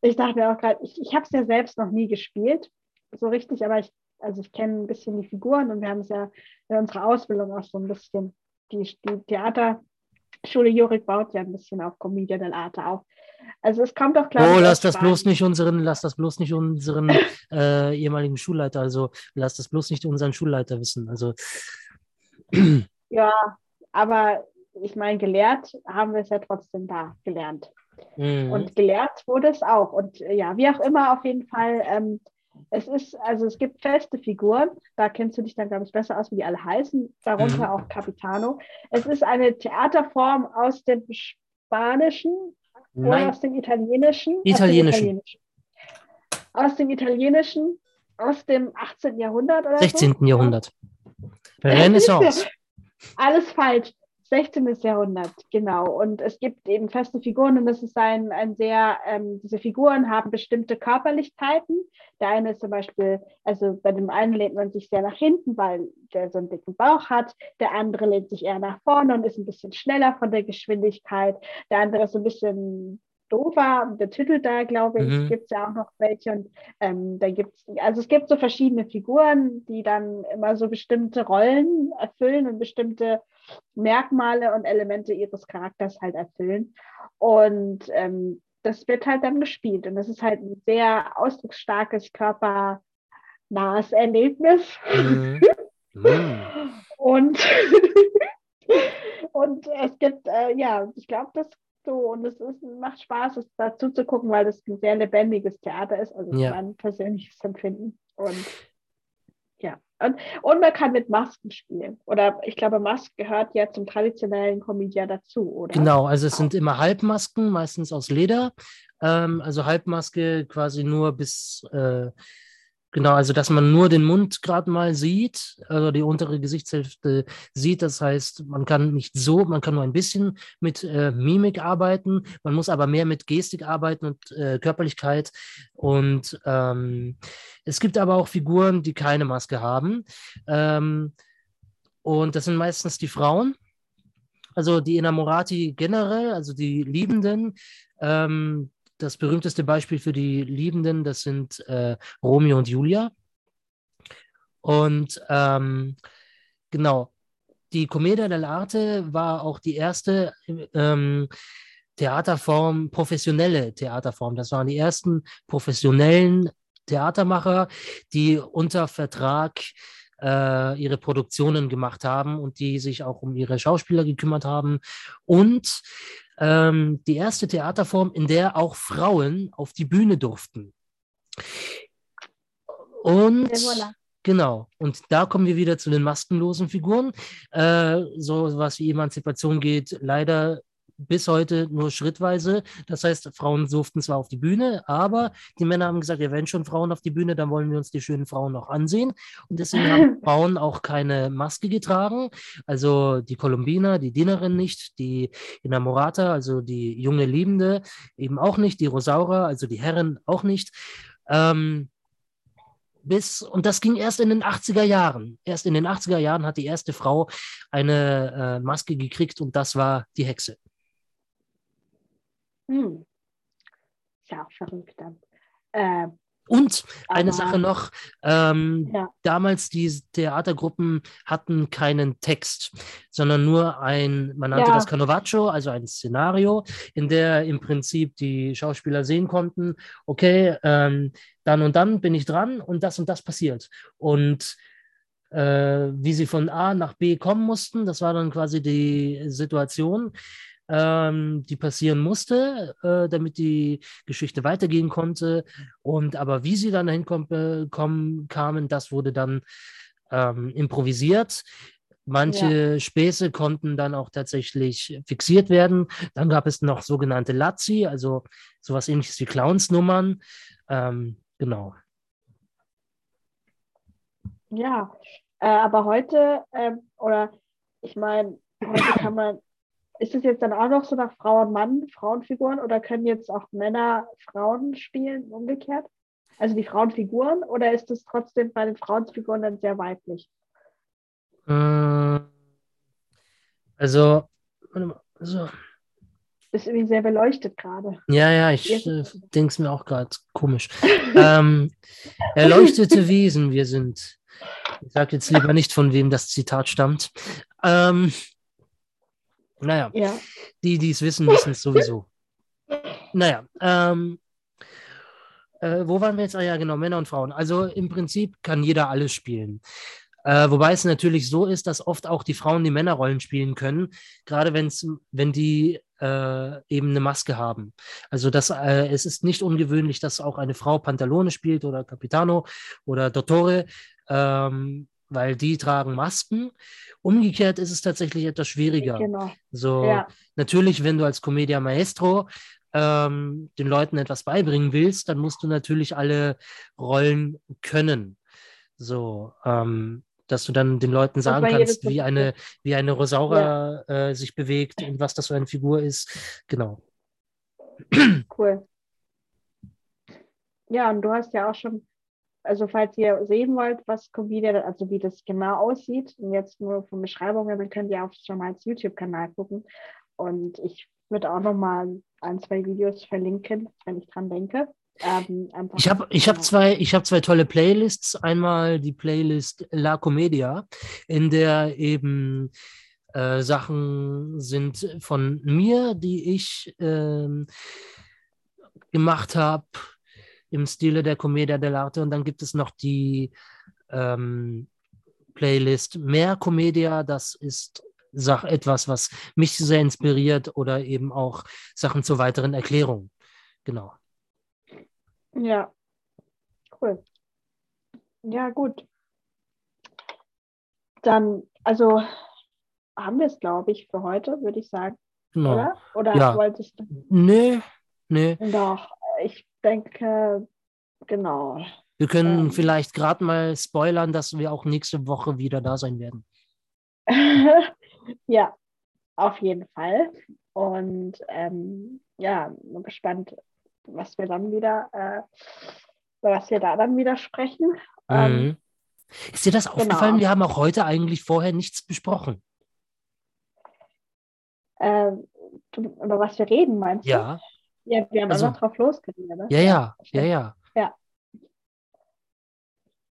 ich dachte mir auch gerade, ich, ich habe es ja selbst noch nie gespielt, so richtig, aber ich also ich kenne ein bisschen die Figuren und wir haben es ja in unserer Ausbildung auch so ein bisschen, die, die Theaterschule Jurik baut ja ein bisschen auf Commedia dell'arte auf. Also es kommt doch klar. Oh, lass das bloß nicht unseren, lass das bloß nicht unseren äh, ehemaligen Schulleiter, also lass das bloß nicht unseren Schulleiter wissen. Also ja, aber ich meine, gelehrt haben wir es ja trotzdem da gelernt. Mhm. Und gelehrt wurde es auch. Und ja, wie auch immer, auf jeden Fall ähm, es ist, also es gibt feste Figuren, da kennst du dich dann, glaube ich, besser aus, wie die alle heißen, darunter mhm. auch Capitano. Es ist eine Theaterform aus dem Spanischen Nein. oder aus dem Italienischen. Italienischen. Aus dem Italienischen, aus dem 18. Jahrhundert oder 16. So? Jahrhundert. *laughs* Renaissance. Alles falsch. 16. Jahrhundert, genau. Und es gibt eben feste Figuren und das ist ein, ein sehr, ähm, diese Figuren haben bestimmte Körperlichkeiten. Der eine ist zum Beispiel, also bei dem einen lehnt man sich sehr nach hinten, weil der so einen dicken Bauch hat. Der andere lehnt sich eher nach vorne und ist ein bisschen schneller von der Geschwindigkeit. Der andere ist so ein bisschen doofer, der Titel da, glaube ich, mhm. gibt es ja auch noch welche. Und ähm, da gibt es, also es gibt so verschiedene Figuren, die dann immer so bestimmte Rollen erfüllen und bestimmte Merkmale und Elemente ihres Charakters halt erfüllen. Und ähm, das wird halt dann gespielt. Und das ist halt ein sehr ausdrucksstarkes, körpernahes Erlebnis. Mhm. *laughs* Mhm. und, *laughs* und es gibt, äh, ja, ich glaube, das so und es ist, macht Spaß, es dazu zu gucken, weil das ein sehr lebendiges Theater ist, also ja. mein persönliches Empfinden. Und ja, und, und man kann mit Masken spielen. Oder ich glaube, Mask gehört ja zum traditionellen Comedia dazu, oder? Genau, also es sind immer Halbmasken, meistens aus Leder. Ähm, also Halbmaske quasi nur bis äh, Genau, also dass man nur den Mund gerade mal sieht, also die untere Gesichtshälfte sieht. Das heißt, man kann nicht so, man kann nur ein bisschen mit äh, Mimik arbeiten, man muss aber mehr mit Gestik arbeiten und äh, Körperlichkeit. Und ähm, es gibt aber auch Figuren, die keine Maske haben. Ähm, und das sind meistens die Frauen. Also die Innamorati generell, also die Liebenden, ähm, das berühmteste Beispiel für die Liebenden, das sind äh, Romeo und Julia. Und ähm, genau, die Commedia dell'arte war auch die erste ähm, Theaterform, professionelle Theaterform. Das waren die ersten professionellen Theatermacher, die unter Vertrag äh, ihre Produktionen gemacht haben und die sich auch um ihre Schauspieler gekümmert haben. Und ähm, die erste Theaterform, in der auch Frauen auf die Bühne durften. Und voilà. genau, und da kommen wir wieder zu den maskenlosen Figuren. Äh, so was wie Emanzipation geht leider bis heute nur schrittweise. Das heißt, Frauen durften zwar auf die Bühne, aber die Männer haben gesagt, ja, wenn schon Frauen auf die Bühne, dann wollen wir uns die schönen Frauen noch ansehen. Und deswegen haben *laughs* Frauen auch keine Maske getragen. Also die Kolumbiner, die Dienerin nicht, die Inamorata, also die junge Liebende, eben auch nicht, die Rosaura, also die Herren auch nicht. Ähm, bis, und das ging erst in den 80er Jahren. Erst in den 80er Jahren hat die erste Frau eine äh, Maske gekriegt und das war die Hexe. Hm. Ist ja auch verrückt dann. Äh, und eine Aber- Sache noch, ähm, Ja. damals die Theatergruppen hatten keinen Text, sondern nur ein, man nannte Ja. das Canovaccio, also ein Szenario, in der im Prinzip die Schauspieler sehen konnten, okay, ähm, dann und dann bin ich dran und das und das passiert. Und äh, wie sie von A nach B kommen mussten, das war dann quasi die Situation, ähm, die passieren musste, äh, damit die Geschichte weitergehen konnte. Und aber wie sie dann dahin kom äh, kommen, kamen, das wurde dann ähm, improvisiert. Manche Späße konnten dann auch tatsächlich fixiert werden. Dann gab es noch sogenannte Lazzi, also sowas ähnliches wie Clownsnummern. Ähm, genau. Ja, äh, aber heute, ähm, oder ich meine, heute kann man, ist es jetzt dann auch noch so nach Frau und Mann, Frauenfiguren, oder können jetzt auch Männer Frauen spielen, umgekehrt? Also die Frauenfiguren, oder ist es trotzdem bei den Frauenfiguren dann sehr weiblich? Äh, also, warte mal, so. Ist irgendwie sehr beleuchtet gerade. Ja, ja, ich äh, denke es mir auch gerade komisch. *laughs* ähm, erleuchtete Wesen, wir sind. Ich sage jetzt lieber nicht, von wem das Zitat stammt. Ähm, naja, Ja, die, die es wissen, wissen es sowieso. Naja, ähm, äh, wo waren wir jetzt? Ah ja, genau, Männer und Frauen. Also im Prinzip kann jeder alles spielen. Äh, wobei es natürlich so ist, dass oft auch die Frauen die Männerrollen spielen können, gerade wenn's, wenn die äh, eben eine Maske haben. Also das, äh, es ist nicht ungewöhnlich, dass auch eine Frau Pantalone spielt oder Capitano oder Dottore, ähm, weil die tragen Masken. Umgekehrt ist es tatsächlich etwas schwieriger. genau. So, Ja, natürlich, wenn du als Commedia Maestro ähm, den Leuten etwas beibringen willst, dann musst du natürlich alle Rollen können. So, ähm, dass du dann den Leuten sagen kannst, wie eine, wie eine Rosaura äh, sich bewegt und was das für eine Figur ist. Genau. cool. Ja, und du hast ja auch schon, also falls ihr sehen wollt, was Comedian, also wie das genau aussieht, und jetzt nur von Beschreibungen, dann könnt ihr mal ins YouTube-Kanal gucken. Und ich würde auch noch mal ein, zwei Videos verlinken, wenn ich dran denke. Ähm, Ich habe ich hab genau. zwei, ich hab zwei tolle Playlists. Einmal die Playlist La Comedia, in der eben äh, Sachen sind von mir, die ich ähm, gemacht habe im Stile der Commedia dell'arte. Und dann gibt es noch die ähm, Playlist Mehr Comedia. Das ist Sach etwas, was mich sehr inspiriert oder eben auch Sachen zur weiteren Erklärung. Genau. Ja, cool. Ja, gut. Dann, also haben wir es, glaube ich, für heute, würde ich sagen, genau. oder? Oder Ja. wolltest du? Nee, nee. Doch, ich denke, genau. Wir können Ähm. vielleicht gerade mal spoilern, dass wir auch nächste Woche wieder da sein werden. *laughs* ja, auf jeden Fall. Und ähm, ja, bin gespannt, was wir dann wieder, äh, was wir da dann wieder sprechen. Ähm, Mhm. Ist dir das aufgefallen? genau. Wir haben auch heute eigentlich vorher nichts besprochen. äh, über was wir reden, meinst du? Ja, Ja, wir haben Also- einfach drauf losgeredet. Ne? ja, ja, ja, stimmt. ja.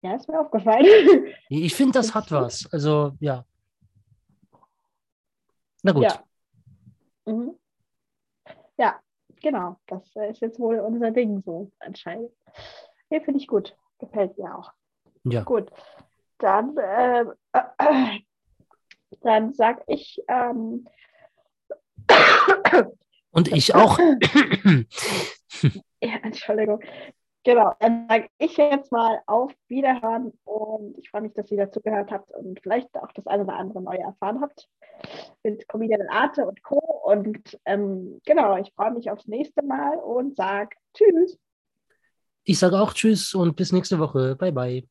Ja, ist mir aufgefallen. *laughs* Ich finde, das hat was. Also, ja. Na gut. Ja. Mhm. Ja, genau. Das ist jetzt wohl unser Ding so anscheinend. Nee, finde ich gut. Gefällt mir auch. Ja. Gut. Dann, äh, äh, *clears throat* dann sag ich, ähm, Und ich auch. ja, Entschuldigung. Genau, dann sage ich jetzt mal auf Wiederhören und ich freue mich, dass ihr dazugehört habt und vielleicht auch das eine oder andere Neue erfahren habt mit Comedian Arte und Co. Und ähm, genau, ich freue mich aufs nächste Mal und sage Tschüss. Ich sage auch Tschüss und bis nächste Woche. Bye, bye.